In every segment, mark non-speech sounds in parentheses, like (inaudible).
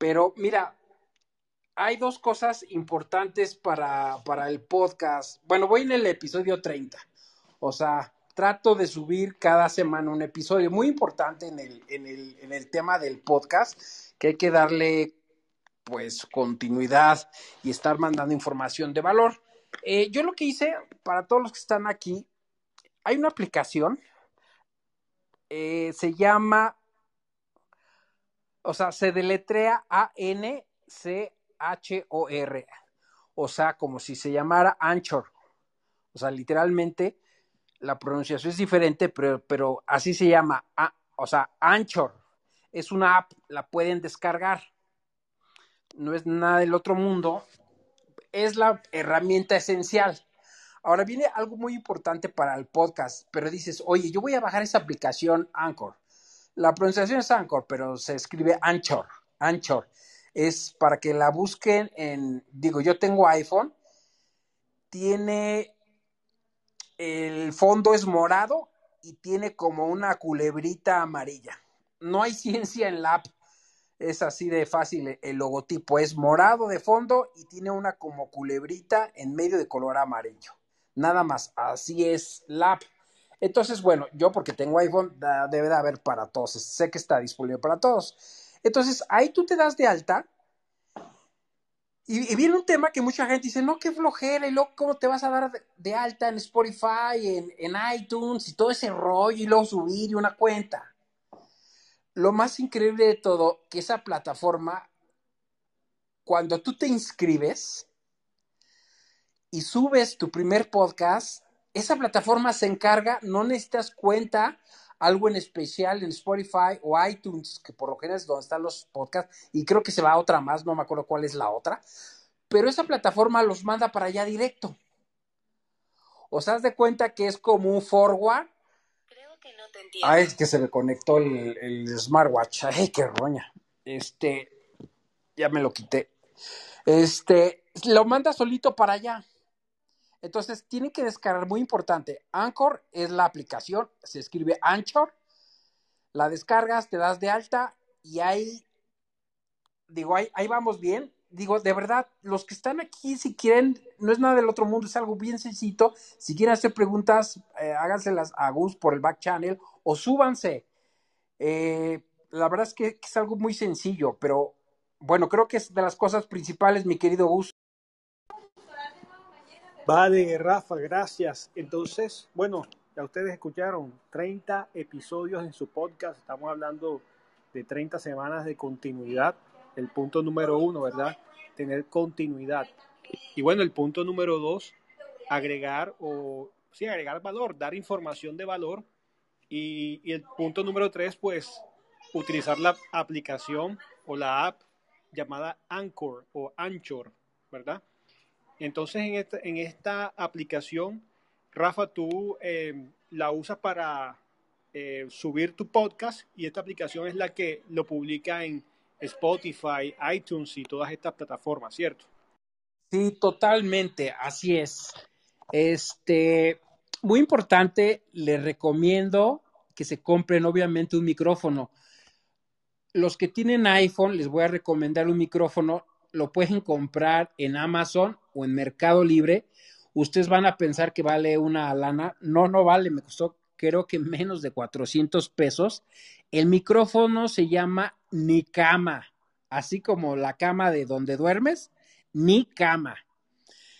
Pero mira, hay dos cosas importantes para, para el podcast. Bueno, voy en el episodio 30. O sea, trato de subir cada semana un episodio muy importante en el, en el, en el tema del podcast, que hay que darle pues continuidad y estar mandando información de valor. Eh, yo lo que hice para todos los que están aquí, hay una aplicación, eh, se llama, o sea, se deletrea A-N-C-H-O-R, o sea, como si se llamara Anchor, o sea, literalmente la pronunciación es diferente, pero, pero así se llama, o sea, Anchor, es una app, la pueden descargar no es nada del otro mundo, es la herramienta esencial. Ahora viene algo muy importante para el podcast, pero dices, oye, yo voy a bajar esa aplicación Anchor. La pronunciación es Anchor, pero se escribe Anchor. Anchor. Es para que la busquen en, digo, yo tengo iPhone, tiene, el fondo es morado y tiene como una culebrita amarilla. No hay (laughs) ciencia en la app es así de fácil el logotipo, es morado de fondo y tiene una como culebrita en medio de color amarillo. Nada más, así es la app. Entonces, bueno, yo porque tengo iPhone, debe de haber para todos, sé que está disponible para todos. Entonces, ahí tú te das de alta y, viene un tema que mucha gente dice, no, qué flojera, y luego cómo te vas a dar de, alta en Spotify, en, en iTunes y todo ese rollo y luego subir y una cuenta lo más increíble de todo, que esa plataforma, cuando tú te inscribes y subes tu primer podcast, esa plataforma se encarga, no necesitas cuenta, algo en especial en Spotify o iTunes, que por lo general es donde están los podcasts, y creo que se va a otra más, no me acuerdo cuál es la otra, pero esa plataforma los manda para allá directo. O sea, haz de cuenta que es como un forward Ay, es que se me conectó el, smartwatch. Ay, qué roña. Este, ya me lo quité. Este, lo manda solito para allá. Entonces, tienen que descargar, muy importante. Anchor es la aplicación, se escribe Anchor. La descargas, te das de alta y ahí, digo, ahí, vamos bien digo, de verdad, los que están aquí, si quieren, no es nada del otro mundo, es algo bien sencillo. Si quieren hacer preguntas, eh, háganselas a Gus por el back channel o súbanse. Eh, la verdad es que, es algo muy sencillo, pero bueno, creo que es de las cosas principales, mi querido Gus. Vale, Rafa, gracias. Entonces, bueno, ya ustedes escucharon 30 episodios en su podcast. Estamos hablando de 30 semanas de continuidad el punto número uno, ¿verdad? Tener continuidad. Y bueno, el punto número dos, agregar o, sí, agregar valor, dar información de valor. Y, el punto número tres, pues, utilizar la aplicación o la app llamada Anchor o Anchor, ¿verdad? Entonces, en esta, aplicación, Rafa, tú eh, la usas para eh, subir tu podcast y esta aplicación es la que lo publica en Spotify, iTunes y todas estas plataformas, ¿cierto? Sí, totalmente, así es. Este, muy importante, les recomiendo que se compren obviamente un micrófono. Los que tienen iPhone, les voy a recomendar un micrófono, lo pueden comprar en Amazon o en Mercado Libre. Ustedes van a pensar que vale una lana. No, no vale, me costó creo que menos de 400 pesos. El micrófono se llama Ni Cama, así como la cama de donde duermes, Ni Cama.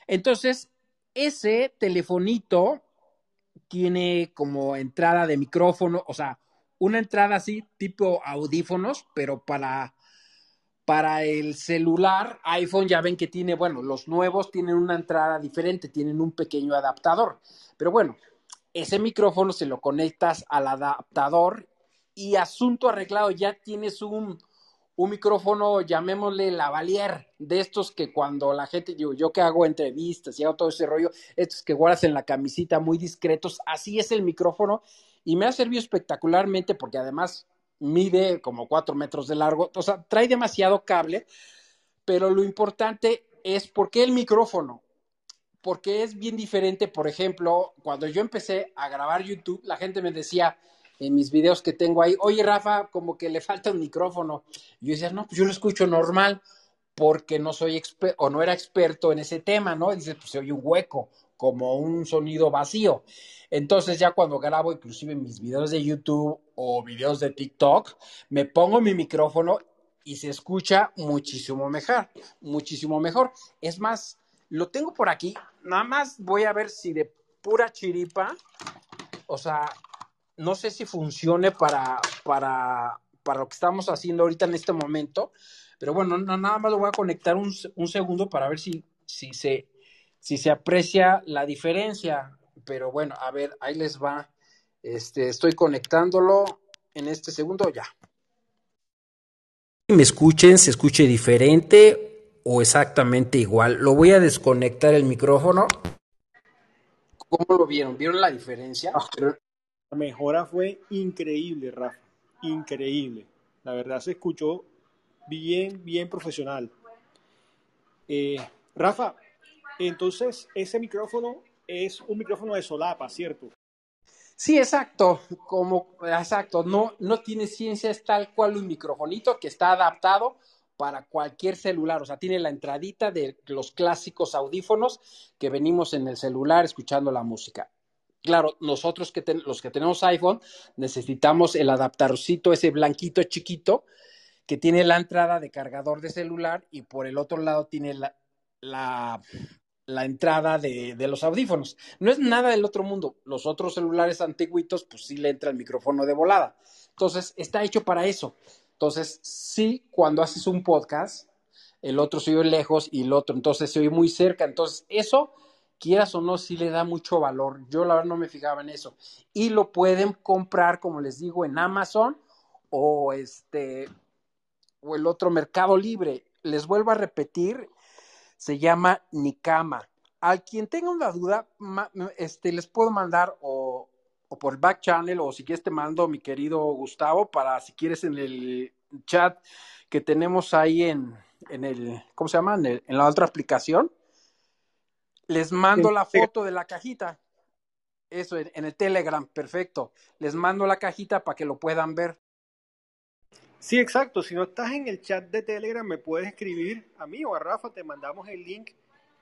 Entonces, ese telefonito tiene como entrada de micrófono, o sea, una entrada así tipo audífonos, pero para para el celular, iPhone ya ven que tiene, bueno, los nuevos tienen una entrada diferente, tienen un pequeño adaptador. Pero bueno, ese micrófono se lo conectas al adaptador y asunto arreglado, ya tienes un, un micrófono, llamémosle lavalier, de estos que cuando la gente, yo, yo que hago entrevistas y hago todo ese rollo, estos que guardas en la camisita muy discretos, así es el micrófono y me ha servido espectacularmente porque además mide como cuatro metros de largo, o sea, trae demasiado cable, pero lo importante es por qué el micrófono porque es bien diferente, por ejemplo, cuando yo empecé a grabar YouTube, la gente me decía, en mis videos que tengo ahí, oye Rafa, como que le falta un micrófono. Y yo decía, no, pues yo lo escucho normal porque no soy o no era experto en ese tema, ¿no? dice, pues se oye un hueco, como un sonido vacío. Entonces ya cuando grabo inclusive mis videos de YouTube o videos de TikTok, me pongo mi micrófono y se escucha muchísimo mejor, muchísimo mejor. Es más, lo tengo por aquí, nada más voy a ver si de pura chiripa, o sea, no sé si funcione para, para, para lo que estamos haciendo ahorita en este momento, pero bueno, nada más lo voy a conectar un, un segundo para ver si, si, se, si se aprecia la diferencia. Pero bueno, a ver, ahí les va. Este, estoy conectándolo en este segundo ya. Me escuchen, se escuche diferente o exactamente igual. Lo voy a desconectar el micrófono. ¿Cómo lo vieron? ¿Vieron la diferencia? Ah, la mejora fue increíble, Rafa. Increíble. La verdad se escuchó bien, bien profesional. Eh, Rafa, entonces ese micrófono es un micrófono de solapa, ¿cierto? Sí, exacto, como exacto, no, no tiene ciencia, es tal cual un microfonito que está adaptado para cualquier celular, o sea, tiene la entradita de los clásicos audífonos que venimos en el celular escuchando la música. Claro, nosotros que los que tenemos iPhone necesitamos el adaptarcito ese blanquito chiquito que tiene la entrada de cargador de celular y por el otro lado tiene la, la la entrada de, los audífonos. No es nada del otro mundo. Los otros celulares antiguitos, pues sí le entra el micrófono de volada. Entonces, está hecho para eso. Entonces, sí, cuando haces un podcast, el otro se oye lejos y el otro entonces se oye muy cerca. Entonces, eso, quieras o no, sí le da mucho valor. Yo la verdad no me fijaba en eso. Y lo pueden comprar, como les digo, en Amazon o este o el otro Mercado Libre. Les vuelvo a repetir, se llama Nikama. A quien tenga una duda, este, les puedo mandar o, por back channel o si quieres te mando mi querido Gustavo para si quieres en el chat que tenemos ahí en, en el, ¿cómo se llama? En, la otra aplicación. Les mando la foto de la cajita. Eso, en el Telegram, perfecto. Les mando la cajita para que lo puedan ver. Sí, exacto. Si no estás en el chat de Telegram, me puedes escribir a mí o a Rafa. Te mandamos el link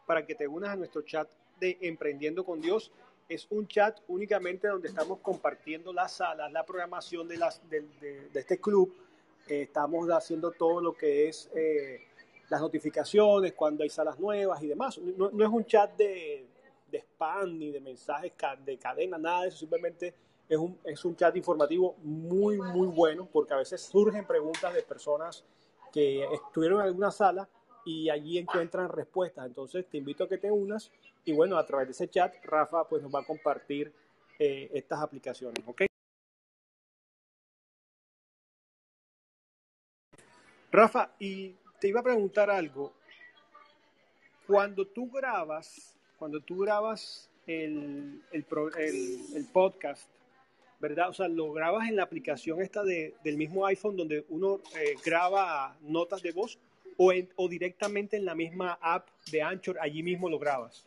para que te unas a nuestro chat de Emprendiendo con Dios. Es un chat únicamente donde estamos compartiendo las salas, la programación de, las, de, este club. Eh, estamos haciendo todo lo que es eh, las notificaciones, cuando hay salas nuevas y demás. No, es un chat de, spam ni de mensajes de cadena, nada eso. Simplemente es un, es un chat informativo muy, muy bueno porque a veces surgen preguntas de personas que estuvieron en alguna sala y allí encuentran respuestas. Entonces te invito a que te unas y bueno, a través de ese chat Rafa pues nos va a compartir eh, estas aplicaciones, ¿ok? Rafa, y te iba a preguntar algo. Cuando tú grabas, cuando tú grabas el, el, el podcast, ¿verdad? O sea, lo grabas en la aplicación esta de, del mismo iPhone donde uno eh, graba notas de voz o, o directamente en la misma app de Anchor, allí mismo lo grabas.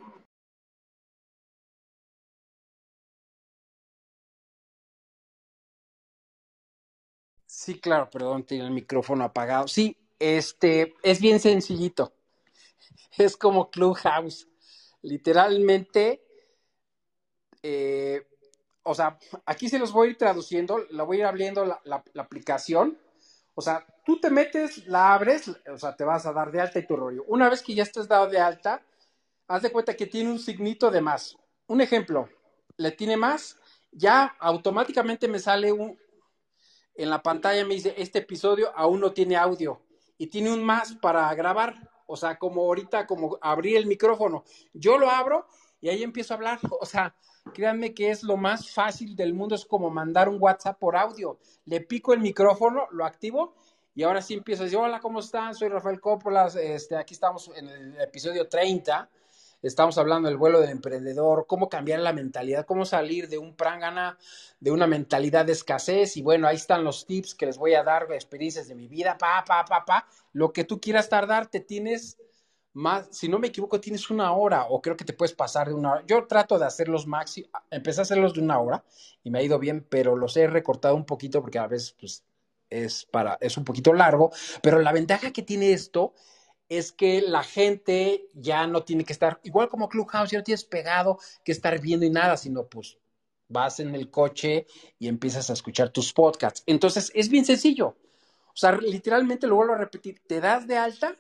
Sí, claro, perdón, tiene el micrófono apagado. Sí, este, es bien sencillito. (laughs) Es como Clubhouse. Literalmente, eh, o sea, aquí se los voy a ir traduciendo, la voy a ir abriendo la, aplicación. O sea, tú te metes, la abres, o sea, te vas a dar de alta y tu rollo. Una vez que ya estés dado de alta, haz de cuenta que tiene un signito de más. Un ejemplo, le tiene más, ya automáticamente me sale un, en la pantalla me dice, este episodio aún no tiene audio y tiene un más para grabar. O sea, como ahorita, como abrir el micrófono. Yo lo abro y ahí empiezo a hablar. (laughs) O sea, créanme que es lo más fácil del mundo, es como mandar un WhatsApp por audio. Le pico el micrófono, lo activo y ahora sí empiezo a decir, hola, ¿cómo están? Soy Rafael Coppola, este, aquí estamos en el episodio 30, estamos hablando del vuelo del emprendedor, cómo cambiar la mentalidad, cómo salir de un prangana, de una mentalidad de escasez y bueno, ahí están los tips que les voy a dar, experiencias de mi vida, pa, pa, pa, pa, lo que tú quieras tardar, te tienes más, si no me equivoco, tienes una hora o creo que te puedes pasar de una hora. Yo trato de hacerlos máximo, empecé a hacerlos de una hora y me ha ido bien, pero los he recortado un poquito porque a veces pues, es, para, es un poquito largo, pero la ventaja que tiene esto es que la gente ya no tiene que estar, igual como Clubhouse, ya no tienes pegado que estar viendo y nada, sino pues vas en el coche y empiezas a escuchar tus podcasts. Entonces es bien sencillo. O sea, literalmente lo vuelvo a repetir, te das de alta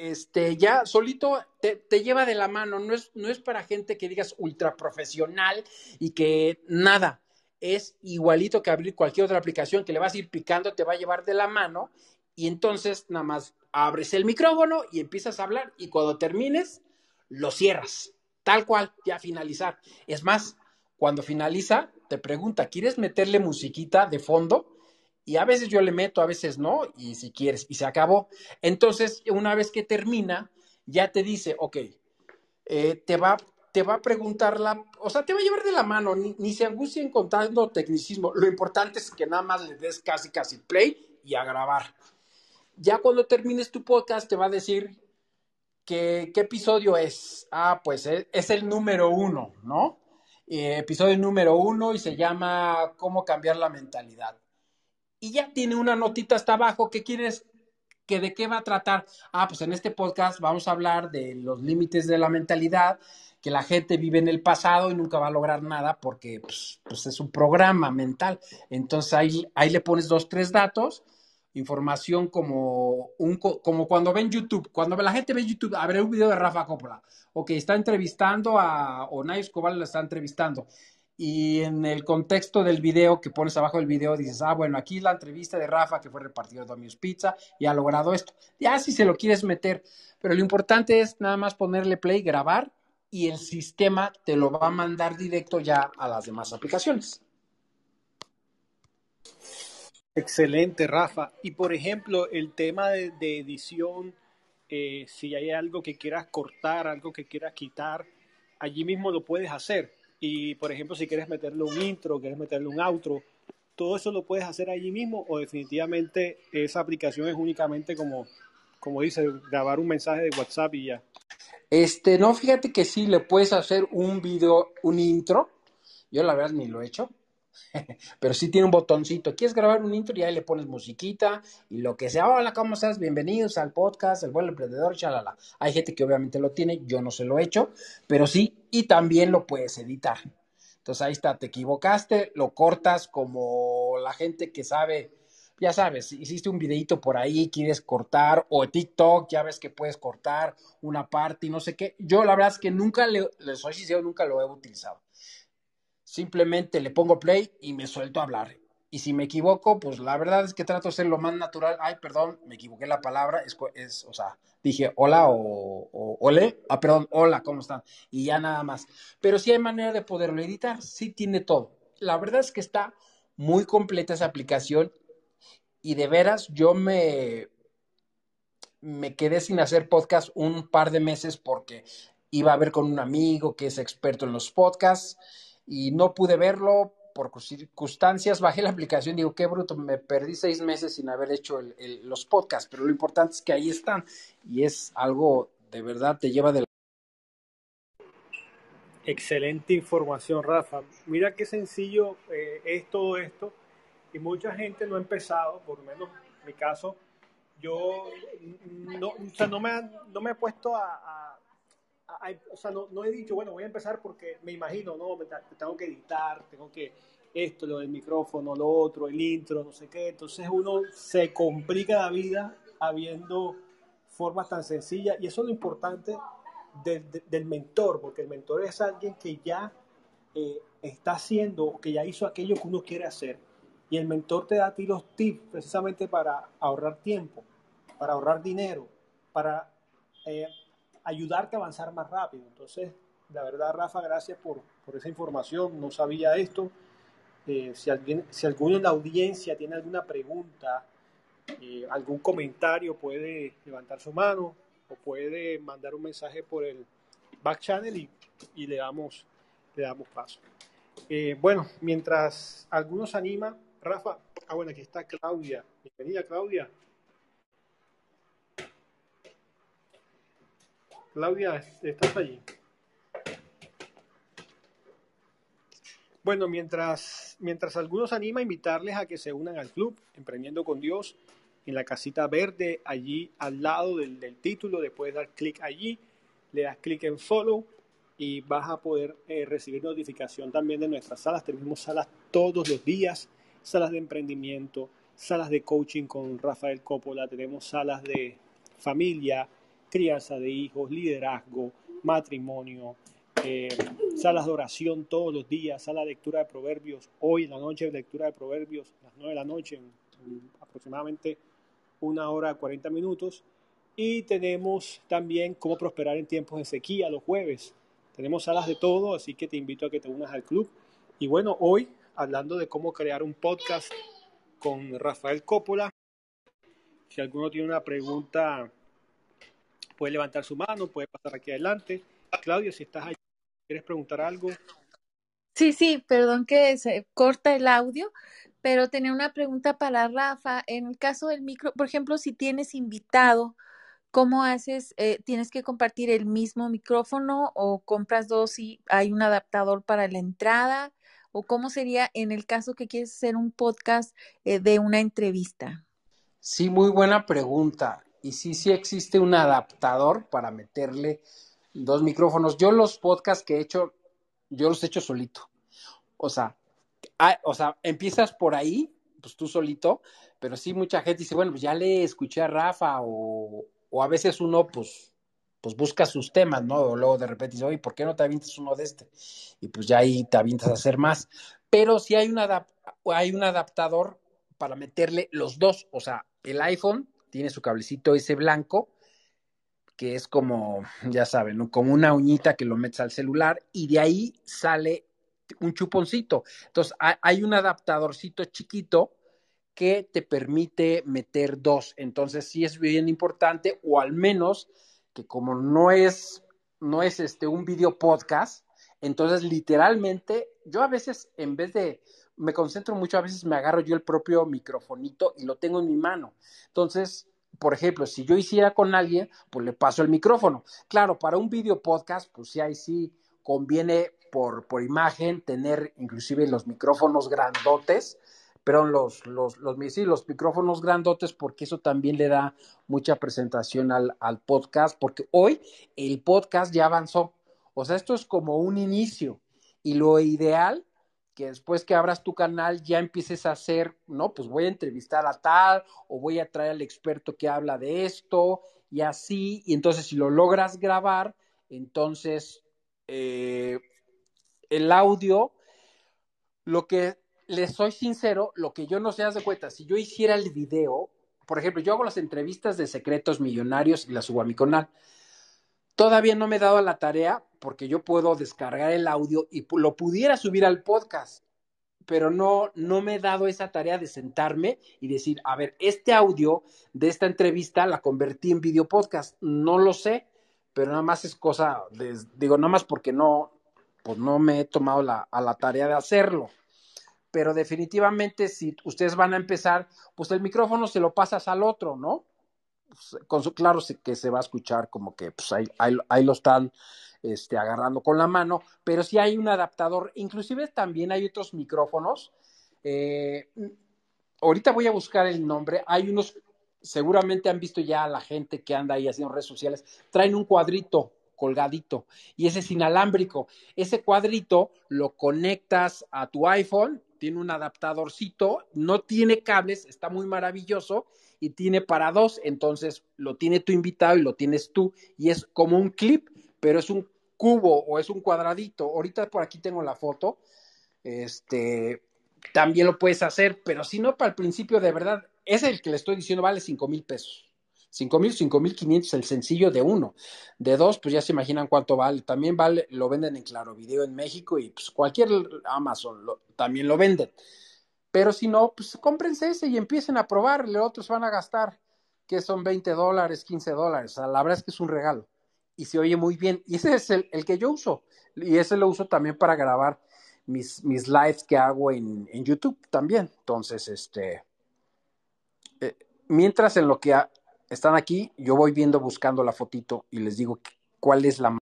este, ya solito te, lleva de la mano, no es, no es para gente que digas ultra profesional y que nada, es igualito que abrir cualquier otra aplicación que le vas a ir picando, te va a llevar de la mano y entonces nada más abres el micrófono y empiezas a hablar y cuando termines lo cierras, tal cual, ya finalizar. Es más, cuando finaliza, te pregunta, ¿quieres meterle musiquita de fondo? Y a veces yo le meto, a veces no, y si quieres, y se acabó. Entonces, una vez que termina, ya te dice, ok, eh, te, va, te va a preguntar la, o sea, te va a llevar de la mano, ni, se angustien contando tecnicismo. Lo importante es que nada más le des casi, casi play y a grabar. Ya cuando termines tu podcast, te va a decir que, qué episodio es. Ah, pues es, es el número uno, ¿no? Eh, episodio número uno y se llama Cómo cambiar la mentalidad y ya tiene una notita hasta abajo que quieres que de qué va a tratar. Ah, pues en este podcast vamos a hablar de los límites de la mentalidad, que la gente vive en el pasado y nunca va a lograr nada porque pues, pues es un programa mental. Entonces ahí, ahí le pones dos, tres datos, información como, un, como cuando ven YouTube, cuando la gente ve YouTube, a ver un video de Rafa Coppola, o que está entrevistando a, o Nay Escobar lo está entrevistando y en el contexto del video que pones abajo del video dices, ah, bueno, aquí la entrevista de Rafa que fue repartido de Domino's Pizza y ha logrado esto. Ya si se lo quieres meter, pero lo importante es nada más ponerle play, grabar y el sistema te lo va a mandar directo ya a las demás aplicaciones. Excelente, Rafa. Y por ejemplo, el tema de, edición, eh, si hay algo que quieras cortar, algo que quieras quitar, allí mismo lo puedes hacer y, por ejemplo, si quieres meterle un intro, quieres meterle un outro, todo eso lo puedes hacer allí mismo o definitivamente esa aplicación es únicamente como, como dice, grabar un mensaje de WhatsApp y ya. Este, no, fíjate que sí le puedes hacer un video, un intro. Yo la verdad ni lo he hecho. (laughs) Pero sí tiene un botoncito. ¿Quieres grabar un intro? Y ahí le pones musiquita y lo que sea. Hola, ¿cómo estás? Bienvenidos al podcast El Buen Emprendedor, chalala. Hay gente que obviamente lo tiene, yo no se lo he hecho, pero sí, y también lo puedes editar. Entonces ahí está, te equivocaste, lo cortas como la gente que sabe, ya sabes, hiciste un videito por ahí, quieres cortar, o TikTok, ya ves que puedes cortar una parte y no sé qué. Yo la verdad es que nunca, le, les soy sincero, nunca lo he utilizado simplemente le pongo play y me suelto a hablar. Y si me equivoco, pues la verdad es que trato de ser lo más natural. Ay, perdón, me equivoqué la palabra. Es, es o sea, dije hola o, o, ole. Ah, perdón, hola, ¿cómo están? Y ya nada más. Pero sí hay manera de poderlo editar. Sí tiene todo. La verdad es que está muy completa esa aplicación. Y de veras, yo me, me quedé sin hacer podcast un par de meses porque iba a ver con un amigo que es experto en los podcasts y no pude verlo por circunstancias, (laughs) bajé la aplicación, digo, qué bruto, me perdí seis meses sin haber hecho los podcasts, pero lo importante es que ahí están y es algo de verdad, te lleva de la... Excelente información, Rafa. Mira qué sencillo eh, es todo esto y mucha gente no ha empezado, por lo menos en mi caso, yo no, o sea, no, me, no me he puesto a o sea, no, no, he dicho, bueno, voy a empezar porque me imagino, no, me, tengo que editar, tengo que esto, lo del micrófono, lo otro, el intro, no sé qué. Entonces uno se complica la vida habiendo formas tan sencillas y eso es lo importante del mentor, porque el mentor es alguien que ya eh, está haciendo, que ya hizo aquello que uno quiere hacer. Y el mentor te da a ti los tips precisamente para ahorrar tiempo, para ahorrar dinero, para eh, ayudarte a avanzar más rápido. Entonces, la verdad, Rafa, gracias por, por esa información. No sabía esto. Eh, si, alguien, si alguno en la audiencia tiene alguna pregunta, eh, algún comentario, puede levantar su mano o puede mandar un mensaje por el back channel y, y le, damos, le damos paso. Eh, bueno, mientras algunos anima, Rafa, ah bueno, aquí está Claudia. Bienvenida, Claudia. Claudia, ¿estás allí? Bueno, mientras, mientras algunos anima a invitarles a que se unan al club Emprendiendo con Dios en la casita verde, allí al lado del, del título, después dar clic allí, le das clic en follow y vas a poder eh, recibir notificación también de nuestras salas. Tenemos salas todos los días, salas de emprendimiento, salas de coaching con Rafael Coppola, tenemos salas de familia, crianza de hijos, liderazgo, matrimonio, eh, salas de oración todos los días, sala de lectura de proverbios, hoy en la noche lectura de proverbios, las 9 de la noche, en, aproximadamente una hora 40 minutos. Y tenemos también cómo prosperar en tiempos de sequía los jueves. Tenemos salas de todo, así que te invito a que te unas al club. Y bueno, hoy hablando de cómo crear un podcast con Rafael Coppola. Si alguno tiene una pregunta, puede levantar su mano, puede pasar aquí adelante. Claudio, si estás ahí, ¿quieres preguntar algo? Sí, sí, perdón que se corta el audio, pero tenía una pregunta para Rafa. En el caso del micro, por ejemplo, si tienes invitado, ¿cómo haces? Eh, ¿Tienes que compartir el mismo micrófono o compras dos y hay un adaptador para la entrada? ¿O cómo sería en el caso que quieres hacer un podcast eh, de una entrevista? Sí, muy buena pregunta. Y sí, sí existe un adaptador para meterle dos micrófonos. Yo los podcasts que he hecho, yo los he hecho solito. O sea, o sea, empiezas por ahí, pues tú solito, pero sí mucha gente dice, bueno, pues ya le escuché a Rafa o, o a veces uno, pues, pues busca sus temas, ¿no? O luego de repente dice, oye, ¿por qué no te avientas uno de este? Y pues ya ahí te avientas a hacer más. Pero sí hay, una, hay un adaptador para meterle los dos, o sea, el iPhone tiene su cablecito ese blanco, que es como, ya saben, como una uñita que lo metes al celular y de ahí sale un chuponcito. Entonces, hay un adaptadorcito chiquito que te permite meter dos. Entonces, sí es bien importante, o al menos que como no es, no es este, un video podcast, entonces literalmente yo a veces en vez de, me concentro mucho, a veces me agarro yo el propio microfonito y lo tengo en mi mano. Entonces, por ejemplo, si yo hiciera con alguien, pues le paso el micrófono. Claro, para un video podcast, pues sí, ahí sí conviene por, por imagen tener inclusive los micrófonos grandotes, pero los, los, los, los micrófonos grandotes, porque eso también le da mucha presentación al, al podcast, porque hoy el podcast ya avanzó. O sea, esto es como un inicio. Y lo ideal que después que abras tu canal ya empieces a hacer, no, pues voy a entrevistar a tal o voy a traer al experto que habla de esto y así, y entonces si lo logras grabar, entonces eh, el audio, lo que les soy sincero, lo que yo no se hace cuenta, si yo hiciera el video, por ejemplo, yo hago las entrevistas de secretos millonarios y las subo a mi canal. Todavía no me he dado la tarea porque yo puedo descargar el audio y lo pudiera subir al podcast, pero no, no me he dado esa tarea de sentarme y decir, a ver, este audio de esta entrevista la convertí en video podcast. No lo sé, pero nada más es cosa, digo, nada más porque no, pues no me he tomado la, a la tarea de hacerlo. Pero definitivamente, si ustedes van a empezar, pues el micrófono se lo pasas al otro, ¿no? Claro que se va a escuchar como que pues ahí, ahí, lo están este, agarrando con la mano, pero sí hay un adaptador, inclusive también hay otros micrófonos. Eh, ahorita voy a buscar el nombre, hay unos, seguramente han visto ya a la gente que anda ahí haciendo redes sociales, traen un cuadrito colgadito y ese es inalámbrico. Ese cuadrito lo conectas a tu iPhone, tiene un adaptadorcito, no tiene cables, está muy maravilloso y tiene para dos, entonces lo tiene tu invitado y lo tienes tú y es como un clip, pero es un cubo o es un cuadradito. Ahorita por aquí tengo la foto. Este, también lo puedes hacer, pero si no, para el principio de verdad, es el que le estoy diciendo, vale cinco mil pesos. Cinco mil, cinco mil quinientos el sencillo de uno. De dos, pues ya se imaginan cuánto vale. También vale, lo venden en Claro Video en México y pues cualquier Amazon también lo venden. Pero si no, pues cómprense ese y empiecen a probar, los otros van a gastar, que son 20 dólares, 15 dólares. La verdad es que es un regalo. Y se oye muy bien. Y ese es el, el que yo uso. Y ese lo uso también para grabar mis, mis lives que hago en, en YouTube también. Entonces, este. Eh, mientras en lo que están aquí, yo voy viendo, buscando la fotito y les digo cuál es la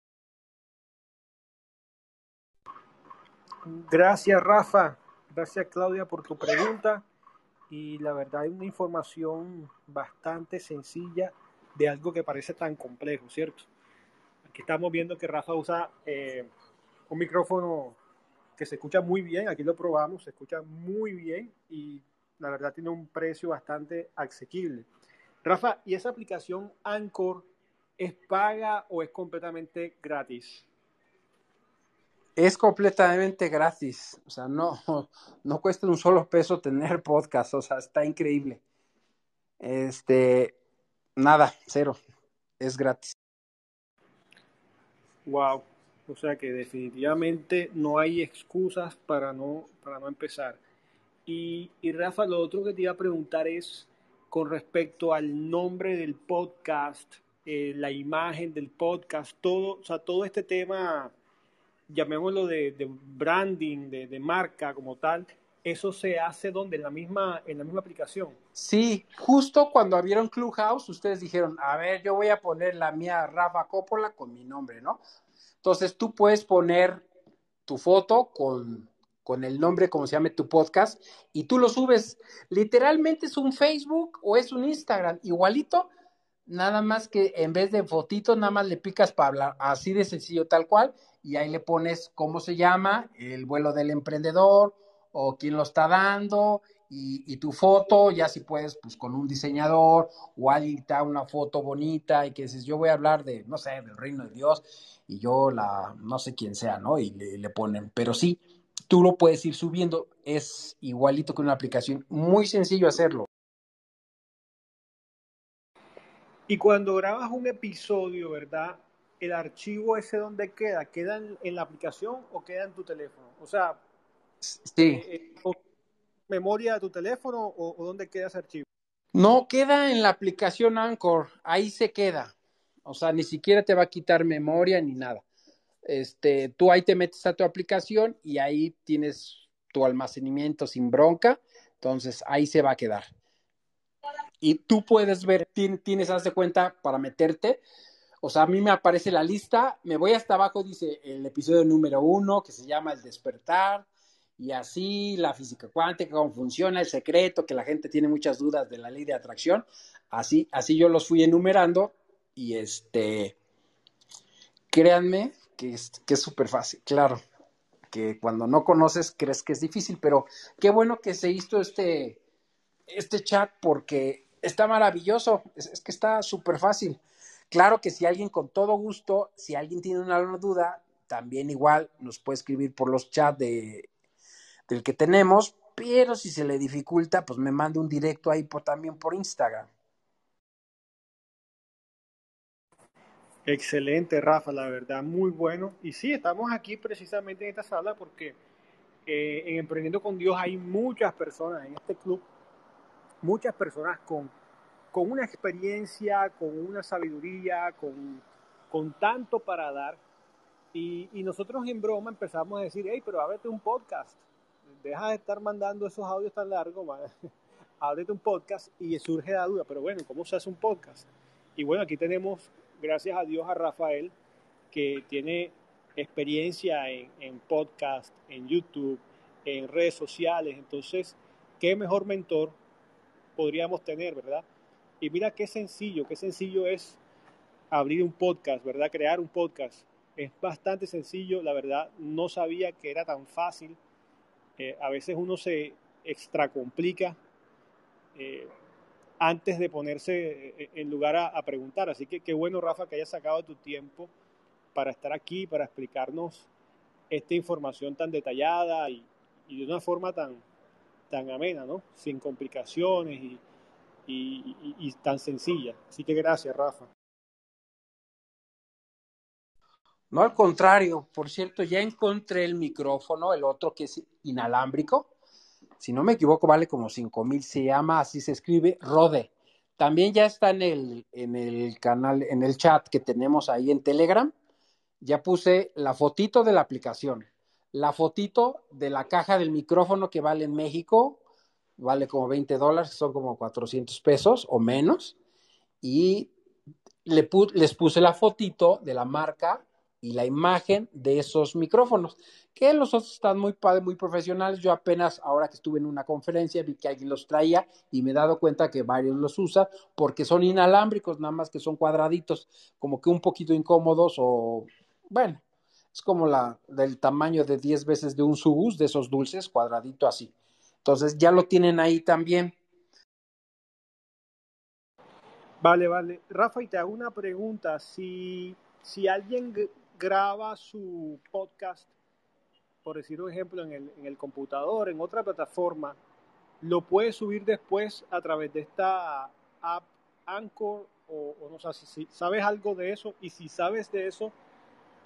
Gracias, Rafa. Gracias, Claudia, por tu pregunta. Y la verdad hay una información bastante sencilla de algo que parece tan complejo, ¿cierto? Aquí estamos viendo que Rafa usa eh, un micrófono que se escucha muy bien, aquí lo probamos, se escucha muy bien y la verdad tiene un precio bastante asequible. Rafa, ¿y esa aplicación Anchor es paga o es completamente gratis? Es completamente gratis, o sea, no, (laughs) no cuesta un solo peso tener (laughs) podcast, o sea, está increíble. Este, nada, cero, es gratis. Wow, o sea que definitivamente no hay excusas para no, para no empezar. Y, y Rafa, lo otro que te iba a preguntar es con respecto al nombre del podcast, eh, la imagen del podcast, todo, o sea, todo este tema llamémoslo de, de branding, de, marca como tal, eso se hace donde en la misma en la misma aplicación. Sí, justo cuando abrieron Clubhouse, ustedes dijeron, a ver, yo voy a poner la mía Rafa Coppola con mi nombre, ¿no? Entonces tú puedes poner tu foto con, con el nombre, como se llame tu podcast, y tú lo subes. Literalmente es un Facebook o es un Instagram, igualito, nada más que en vez de fotito, nada más le picas para hablar, así de sencillo, tal cual, y ahí le pones cómo se llama, el vuelo del emprendedor o quién lo está dando y, tu foto, ya si puedes, pues con un diseñador o alguien te da una foto bonita y que dices, yo voy a hablar de, no sé, del reino de Dios y yo la, no sé quién sea, ¿no? Y le, le ponen, pero sí, tú lo puedes ir subiendo, es igualito que una aplicación, muy sencillo hacerlo. Y cuando grabas un episodio, ¿verdad? el archivo ese dónde queda? ¿Queda en, en, la aplicación o queda en tu teléfono? O sea, sí. eh, eh, ¿memoria de tu teléfono o, o, dónde queda ese archivo? No, queda en la aplicación Anchor, ahí se queda. O sea, ni siquiera te va a quitar memoria ni nada. Este, tú ahí te metes a tu aplicación y ahí tienes tu almacenamiento sin bronca, entonces ahí se va a quedar. Y tú puedes ver, tienes, haz de cuenta, para meterte, o sea, a mí me aparece la lista, me voy hasta abajo, dice el episodio número uno, que se llama El despertar, y así la física cuántica, cómo funciona, el secreto, que la gente tiene muchas dudas de la ley de atracción. Así, así yo los fui enumerando, y este, créanme que es que es súper fácil, claro, que cuando no conoces crees que es difícil, pero qué bueno que se hizo este, este chat porque está maravilloso, es, que está súper fácil. Claro que si alguien con todo gusto, si alguien tiene una duda, también igual nos puede escribir por los chats de, del que tenemos, pero si se le dificulta, pues me manda un directo ahí por, también por Instagram. Excelente, Rafa, la verdad, muy bueno. Y sí, estamos aquí precisamente en esta sala porque eh, en Emprendiendo con Dios hay muchas personas en este club, muchas personas con con una experiencia, con una sabiduría, con, con tanto para dar. Y, nosotros en broma empezamos a decir, hey, pero ábrete un podcast. Deja de estar mandando esos audios tan largos, (laughs) ábrete un podcast y surge la duda, pero bueno, ¿cómo se hace un podcast? Y bueno, aquí tenemos, gracias a Dios, a Rafael, que tiene experiencia en, en podcast, en YouTube, en redes sociales. Entonces, ¿qué mejor mentor podríamos tener, verdad? Y mira qué sencillo, qué sencillo es abrir un podcast, ¿verdad? Crear un podcast. Es bastante sencillo, la verdad, no sabía que era tan fácil. Eh, a veces uno se extracomplica eh, antes de ponerse en lugar a, preguntar. Así que qué bueno, Rafa, que hayas sacado tu tiempo para estar aquí, para explicarnos esta información tan detallada y de una forma tan, tan amena, ¿no? Sin complicaciones y, tan sencilla. Así que gracias, Rafa. No, al contrario. Por cierto, ya encontré el micrófono, el otro que es inalámbrico. Si no me equivoco, vale como 5 mil. Se llama, así se escribe, Rode. También ya está en el, en el canal, en el chat que tenemos ahí en Telegram. Ya puse la fotito de la aplicación, la fotito de la caja del micrófono que vale en México vale como 20 dólares, son como 400 pesos o menos, y le les puse la fotito de la marca y la imagen de esos micrófonos, que los otros están muy padres, muy profesionales. Yo apenas ahora que estuve en una conferencia vi que alguien los traía y me he dado cuenta que varios los usan porque son inalámbricos, nada más que son cuadraditos, como que un poquito incómodos o, bueno, es como la del tamaño de 10 veces de un subus, de esos dulces, cuadradito así. Entonces ya lo tienen ahí también. Vale, vale. Rafa, y te hago una pregunta. Si, si alguien graba su podcast, por decir un ejemplo, en el, en el computador, en otra plataforma, lo puede subir después a través de esta app Anchor o, no sé si, sabes algo de eso y si sabes de eso,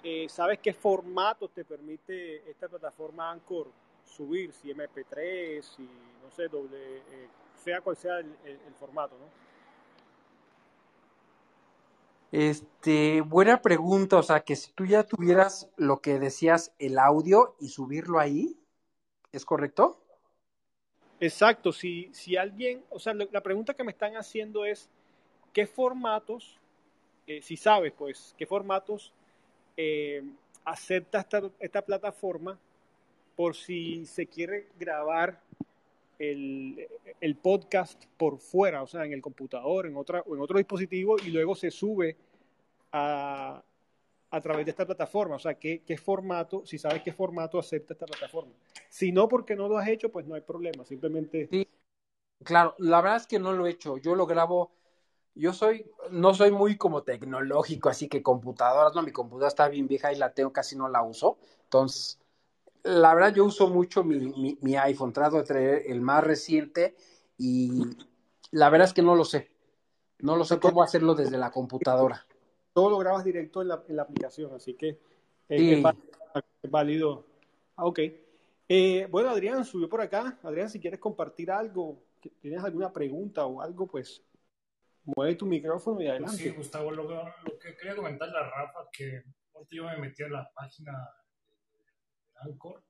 eh, ¿sabes qué formato te permite esta plataforma Anchor subir? Si MP3, si no sé, doble, eh, sea cual sea el, el formato, ¿no? Este, buena pregunta, o sea, que si tú ya tuvieras lo que decías, el audio y subirlo ahí, ¿es correcto? Exacto, si, si alguien, o sea, la pregunta que me están haciendo es, ¿qué formatos, eh, si sabes, pues, qué formatos eh, acepta esta, esta, plataforma por si se quiere grabar el, el, podcast por fuera, o sea, en el computador, en, otra, en otro dispositivo, y luego se sube a, a través de esta plataforma. O sea, ¿qué, ¿qué, formato, si sabes qué formato acepta esta plataforma. Si no, porque no lo has hecho, pues no hay problema. Simplemente. Sí, claro, la verdad es que no lo he hecho. Yo lo grabo. Yo soy, no soy muy como tecnológico, así que computadoras, no, mi computadora está bien vieja y la tengo, casi no la uso. Entonces, la verdad yo uso mucho mi, mi, iPhone, trato de traer el más reciente y la verdad es que no lo sé. No lo sé cómo hacerlo desde la computadora. Todo lo grabas directo en la, en la aplicación, así que es, válido. Ah, ok. Eh, bueno, Adrián subió por acá. Adrián, si quieres compartir algo, tienes alguna pregunta o algo, pues mueve tu micrófono y adelante. Sí, Gustavo, lo, que quería comentarle a Rafa, que yo me metí a la página Anchor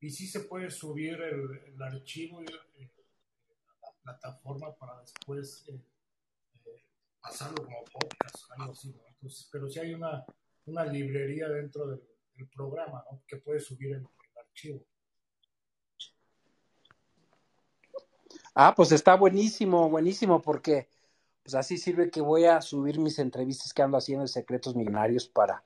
y sí se puede subir el, archivo a la plataforma para después eh, eh, pasarlo como podcast, algo así, pero sí hay una, una librería dentro del, programa que puede subir el, archivo. Ah, pues está buenísimo, buenísimo, porque pues así sirve que voy a subir mis entrevistas que ando haciendo en Secretos Millonarios para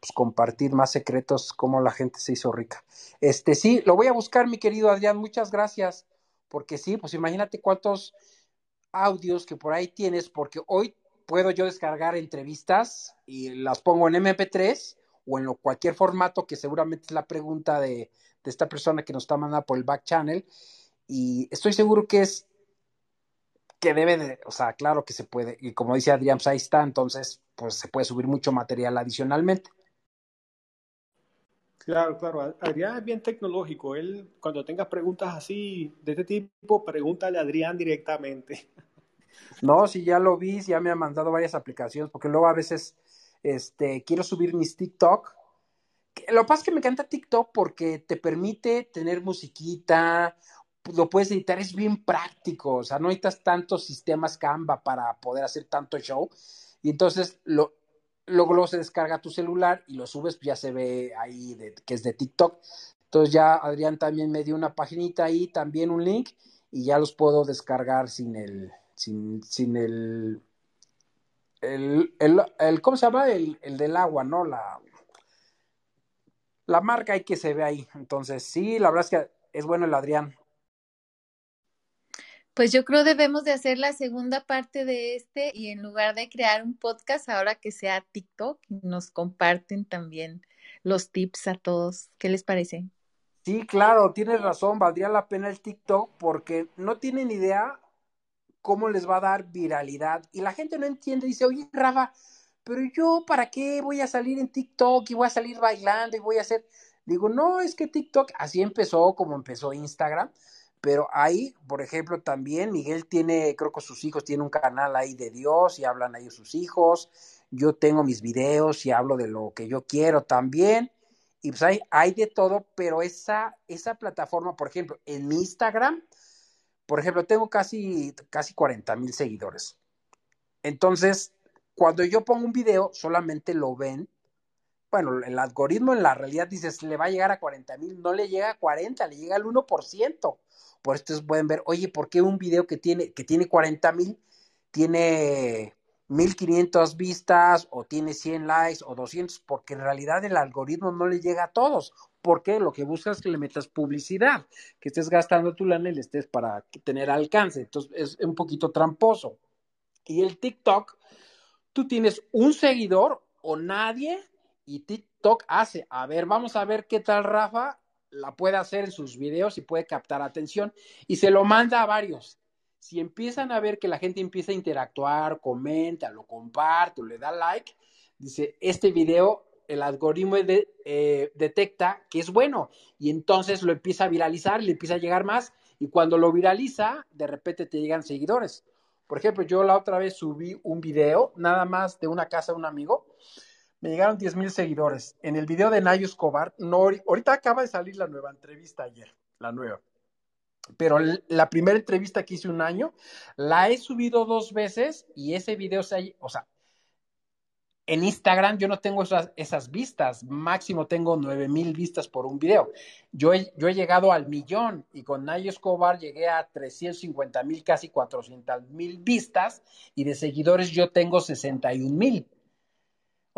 pues, compartir más secretos, cómo la gente se hizo rica. Este, sí, lo voy a buscar, mi querido Adrián, muchas gracias, porque sí, pues imagínate cuántos audios que por ahí tienes, porque hoy puedo yo descargar entrevistas y las pongo en MP3 o en cualquier formato que seguramente es la pregunta de, de esta persona que nos está mandando por el back channel y estoy seguro que es que debe de, o sea, claro que se puede, y como dice Adrián, pues ahí está, entonces, pues se puede subir mucho material adicionalmente. Claro, claro. Adrián es bien tecnológico. Él, cuando tengas preguntas así, de este tipo, pregúntale a Adrián directamente. (laughs) No, si ya lo vi, ya me ha mandado varias aplicaciones, porque luego a veces este, quiero subir mis TikTok. Lo que pasa es que me encanta TikTok porque te permite tener musiquita, lo puedes editar, es bien práctico, o sea, no necesitas tantos sistemas Canva para poder hacer tanto show. Y entonces lo, luego, se descarga tu celular y lo subes, ya se ve ahí de, que es de TikTok. Entonces ya Adrián también me dio una paginita ahí, también un link, y ya los puedo descargar sin el, sin, sin el, el, el, ¿cómo se llama? El, el del agua, ¿no? La, la marca ahí que se ve ahí. Entonces, sí, la verdad es que es bueno el Adrián. Pues yo creo debemos de hacer la segunda parte de este y en lugar de crear un podcast, ahora que sea TikTok, nos comparten también los tips a todos. ¿Qué les parece? Sí, claro, tienes razón, valdría la pena el TikTok porque no tienen idea cómo les va a dar viralidad y la gente no entiende, dice, oye, Rafa, pero yo para qué voy a salir en TikTok y voy a salir bailando y voy a hacer, digo, no, es que TikTok así empezó como empezó Instagram pero ahí, por ejemplo, también Miguel tiene, creo que sus hijos tienen un canal ahí de Dios y hablan ahí sus hijos. Yo tengo mis videos y hablo de lo que yo quiero también. Y pues hay, hay de todo, pero esa, esa plataforma, por ejemplo, en mi Instagram, por ejemplo, tengo casi, casi 40 mil seguidores. Entonces, cuando yo pongo un video, solamente lo ven. Bueno, el algoritmo en la realidad dices, le va a llegar a 40 mil, no le llega a 40, le llega al 1%. Por esto pueden ver, oye, ¿por qué un video que tiene, que tiene 40 mil tiene 1500 vistas o tiene 100 likes o 200? Porque en realidad el algoritmo no le llega a todos. Porque lo que buscas es que le metas publicidad, que estés gastando tu lana y le estés para tener alcance. Entonces es un poquito tramposo. Y el TikTok, tú tienes un seguidor o nadie y TikTok hace, a ver, vamos a ver qué tal Rafa la puede hacer en sus videos y puede captar atención y se lo manda a varios. Si empiezan a ver que la gente empieza a interactuar, comenta, lo comparte le da like, dice, este video el algoritmo eh, detecta que es bueno y entonces lo empieza a viralizar, le empieza a llegar más y cuando lo viraliza, de repente te llegan seguidores. Por ejemplo, yo la otra vez subí un video nada más de una casa de un amigo. Me llegaron 10 mil seguidores. En el video de Nayo Escobar, ahorita acaba de salir la nueva entrevista ayer, la nueva. Pero la primera entrevista que hice un año, la he subido dos veces y ese video se o sea, en Instagram yo no tengo esas, esas vistas, máximo tengo 9 mil vistas por un video. Yo he, yo he llegado al millón y con Nayo Escobar llegué a 350 mil, casi 400 mil vistas y de seguidores yo tengo 61 mil.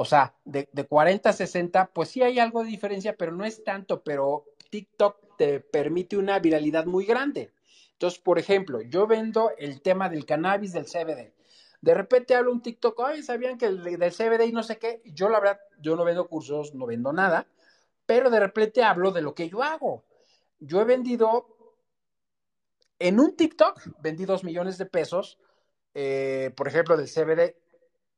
O sea, de, de 40 a 60, pues sí hay algo de diferencia, pero no es tanto, pero TikTok te permite una viralidad muy grande. Entonces, por ejemplo, yo vendo el tema del cannabis, del CBD de repente hablo un TikTok, ay, ¿sabían que el del CBD y no sé qué? Yo la verdad, yo no vendo cursos, no vendo nada, pero de repente hablo de lo que yo hago. Yo he vendido, en un TikTok, vendí dos millones de pesos, eh, por ejemplo, del CBD,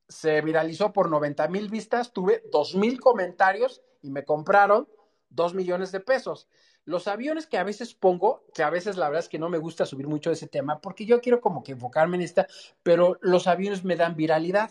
se viralizó por 90 mil vistas, tuve dos mil comentarios y me compraron dos millones de pesos. Los aviones que a veces pongo, que a veces la verdad es que no me gusta subir mucho de ese tema, porque yo quiero como que enfocarme en esta, pero los aviones me dan viralidad.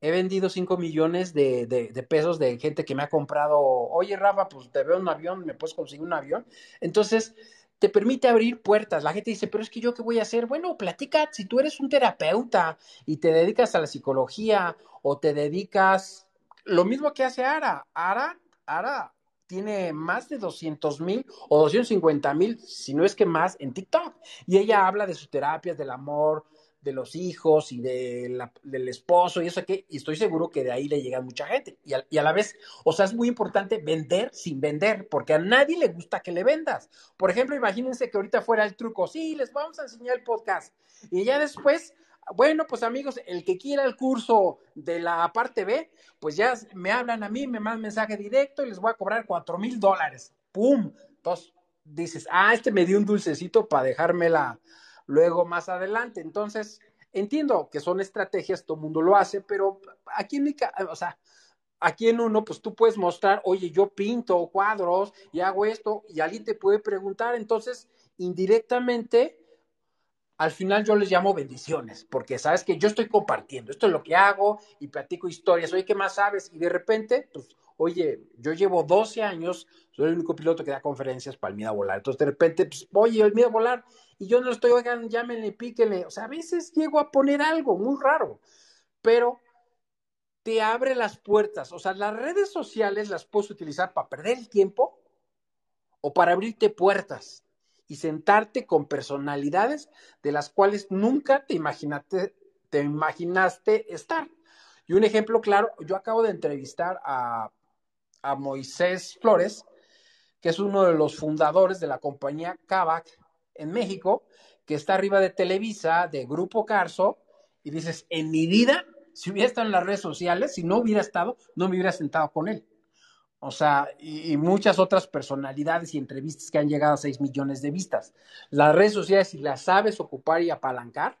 He vendido 5 millones de, de, pesos de gente que me ha comprado, oye Rafa, pues te veo un avión, me puedes conseguir un avión. Entonces, te permite abrir puertas. La gente dice, pero es que yo qué voy a hacer? Bueno, platica, si tú eres un terapeuta y te dedicas a la psicología o te dedicas, lo mismo que hace Ara. Ara, Ara tiene más de 200 mil o 250 mil, si no es que más, en TikTok. Y ella habla de sus terapias, del amor, de los hijos y de del esposo y eso que, y estoy seguro que de ahí le llega mucha gente. Y a, y a, la vez, o sea, es muy importante vender sin vender, porque a nadie le gusta que le vendas. Por ejemplo, imagínense que ahorita fuera el truco, sí, les vamos a enseñar el podcast. Y ya después bueno, pues amigos, el que quiera el curso de la parte B, pues ya me hablan a mí, me mandan mensaje directo y les voy a cobrar cuatro mil dólares. ¡Pum! Entonces dices, ah, este me dio un dulcecito para dejármela luego más adelante. Entonces, entiendo que son estrategias, todo el mundo lo hace, pero aquí en, o sea, aquí en uno, pues tú puedes mostrar, oye, yo pinto cuadros y hago esto, y alguien te puede preguntar, entonces, indirectamente, al final yo les llamo bendiciones, porque sabes que yo estoy compartiendo, esto es lo que hago y platico historias, oye, ¿qué más sabes? Y de repente, pues, oye, yo llevo 12 años, soy el único piloto que da conferencias para el miedo a volar, entonces de repente, pues, oye, el miedo a volar, y yo no estoy, oigan, llámenle, píquenle, o sea, a veces llego a poner algo muy raro, pero te abre las puertas, o sea, las redes sociales las puedes utilizar para perder el tiempo o para abrirte puertas y sentarte con personalidades de las cuales nunca te imaginaste, te imaginaste estar. Y un ejemplo claro, yo acabo de entrevistar a, a Moisés Flores, que es uno de los fundadores de la compañía Kavak en México, que está arriba de Televisa, de Grupo Carso, y dices, en mi vida, si hubiera estado en las redes sociales, si no hubiera estado, no me hubiera sentado con él. O sea, y, muchas otras personalidades y entrevistas que han llegado a 6 millones de vistas. Las redes sociales, si las sabes ocupar y apalancar,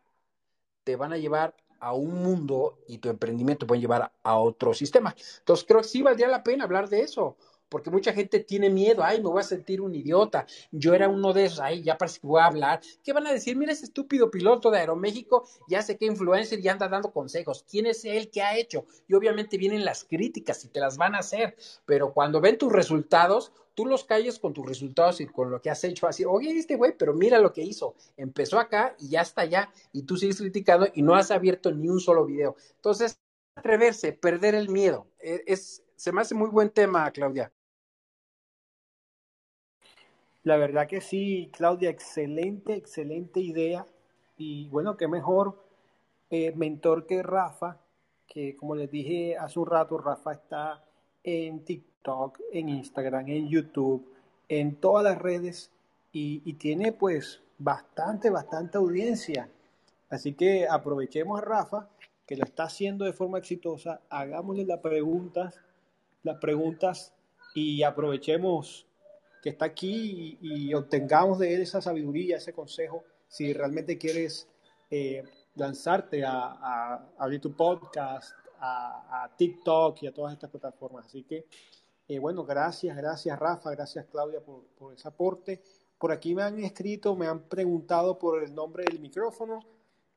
te van a llevar a un mundo y tu emprendimiento te puede llevar a otro sistema. Entonces, creo que sí valdría la pena hablar de eso porque mucha gente tiene miedo, ay, me voy a sentir un idiota, yo era uno de esos, ay, ya parece que voy a hablar, ¿qué van a decir? Mira ese estúpido piloto de Aeroméxico, ya sé que influencer y anda dando consejos, ¿quién es él? ¿Qué ha hecho? Y obviamente vienen las críticas y te las van a hacer, pero cuando ven tus resultados, tú los calles con tus resultados y con lo que has hecho, así, oye, este güey, pero mira lo que hizo, empezó acá y ya está allá, y tú sigues criticando y no has abierto ni un solo video. Entonces, atreverse, perder el miedo. E, es, se me hace muy buen tema, Claudia. La verdad que sí, Claudia, excelente, excelente idea. Y bueno, qué mejor eh, mentor que Rafa, que como les dije hace un rato, Rafa está en TikTok, en Instagram, en YouTube, en todas las redes y, y tiene pues bastante, bastante audiencia. Así que aprovechemos a Rafa, que lo está haciendo de forma exitosa, hagámosle las preguntas, las preguntas y aprovechemos que está aquí y, obtengamos de él esa sabiduría, ese consejo, si realmente quieres eh, lanzarte a, a, abrir tu podcast, a, a, TikTok y a todas estas plataformas. Así que, eh, bueno, gracias, gracias Rafa, gracias Claudia por, por ese aporte. Por aquí me han escrito, me han preguntado por el nombre del micrófono.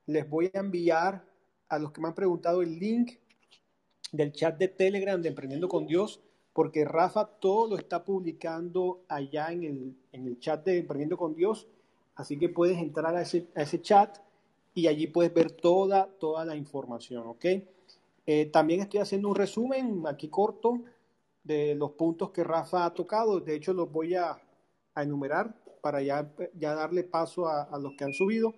Les voy a enviar a los que me han preguntado el link del chat de Telegram de Emprendiendo con Dios, porque Rafa todo lo está publicando allá en el, en el chat de Emprendiendo con Dios. Así que puedes entrar a ese, a ese chat y allí puedes ver toda, toda la información, ¿ok? Eh, también estoy haciendo un resumen aquí corto de los puntos que Rafa ha tocado. De hecho, los voy a, enumerar para ya, ya darle paso a, a, los que han subido.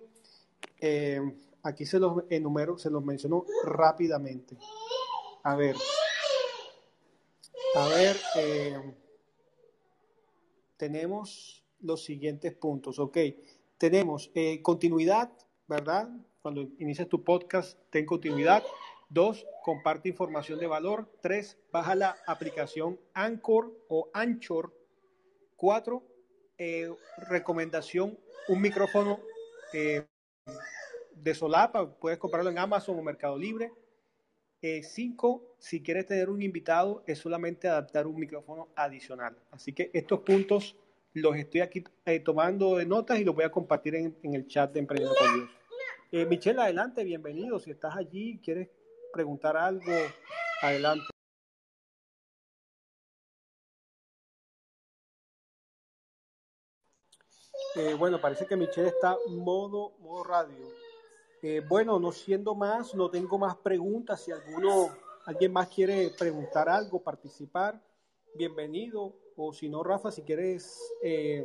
Eh, aquí se los enumero, se los menciono rápidamente. A ver. A ver, eh, tenemos los siguientes puntos, ok. Tenemos eh, continuidad, ¿verdad? Cuando inicias tu podcast, ten continuidad. Dos, comparte información de valor. Tres, baja la aplicación Anchor o Anchor. Cuatro, eh, recomendación, un micrófono eh, de solapa, puedes comprarlo en Amazon o Mercado Libre. Eh, cinco, si quieres tener un invitado, es solamente adaptar un micrófono adicional. Así que estos puntos los estoy aquí tomando de notas y los voy a compartir en, el chat de Emprendiendo con Dios. Michelle, adelante, bienvenido. Si estás allí, quieres preguntar algo, adelante. Eh, bueno, parece que Michelle está modo, modo radio. Eh, bueno, no siendo más, no tengo más preguntas. Si alguno, alguien más quiere preguntar algo, participar, bienvenido. O si no, Rafa, si quieres eh,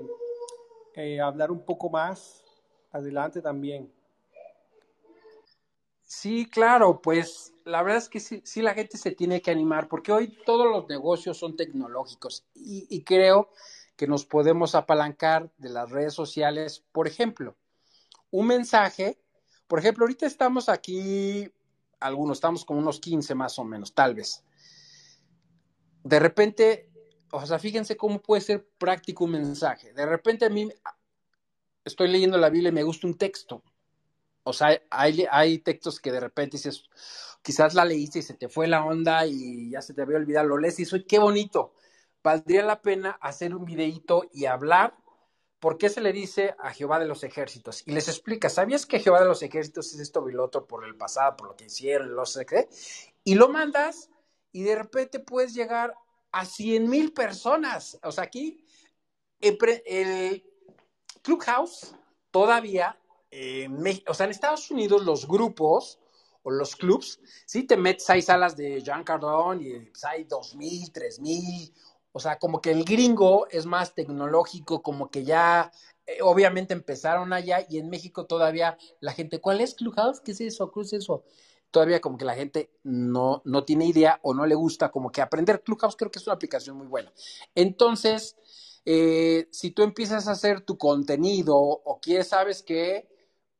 eh, hablar un poco más, adelante también. Sí, claro, pues la verdad es que sí, sí, la gente se tiene que animar porque hoy todos los negocios son tecnológicos y, creo que nos podemos apalancar de las redes sociales. Por ejemplo, un mensaje, por ejemplo, ahorita estamos aquí, algunos, estamos con unos 15 más o menos, tal vez. De repente, o sea, fíjense cómo puede ser práctico un mensaje. De repente a mí estoy leyendo la Biblia y me gusta un texto. O sea, hay, hay textos que de repente dices, quizás la leíste y se te fue la onda y ya se te había olvidado, lo lees y soy qué bonito. Valdría la pena hacer un videíto y hablar por qué se le dice a Jehová de los ejércitos. Y les explica, ¿sabías que Jehová de los ejércitos es esto y lo otro por el pasado, por lo que hicieron, no sé qué? Y lo mandas y de repente puedes llegar a 100 mil personas. O sea, aquí el Clubhouse todavía o sea, en Estados Unidos los grupos o los clubs, sí te metes, hay salas de Jean Cardone y pues, hay dos mil, tres mil, o sea, como que el gringo es más tecnológico, como que ya, eh, obviamente empezaron allá y en México todavía la gente, ¿cuál es Clubhouse? ¿Qué es eso? ¿Qué es eso? Todavía como que la gente no, no tiene idea o no le gusta como que aprender. Clubhouse creo que es una aplicación muy buena. Entonces, eh, si tú empiezas a hacer tu contenido o quieres, sabes que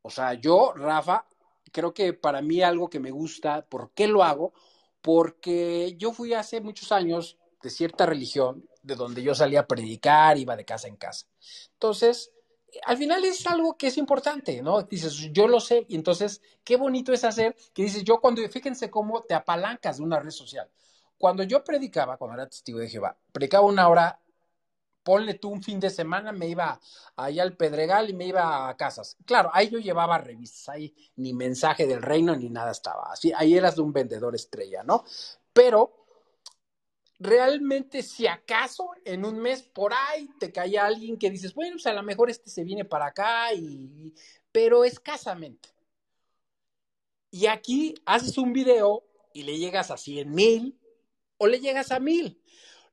o sea, yo, Rafa, creo que para mí algo que me gusta, ¿por qué lo hago? Porque yo fui hace muchos años de cierta religión, de donde yo salía a predicar, iba de casa en casa. Entonces, al final es algo que es importante, ¿no? Dices, yo lo sé, y entonces, qué bonito es hacer, que dices, yo cuando, fíjense cómo te apalancas de una red social. Cuando yo predicaba, cuando era testigo de Jehová, predicaba una hora ponle tú un fin de semana, me iba allá al Pedregal y me iba a casas. Claro, ahí yo llevaba revistas, ahí ni mensaje del reino ni nada estaba. Así, ahí eras de un vendedor estrella, ¿no? Pero realmente, si acaso en un mes por ahí te caía alguien que dices, bueno, pues a lo mejor este se viene para acá, y, pero escasamente. Y aquí haces un video y le llegas a 100 mil o le llegas a mil,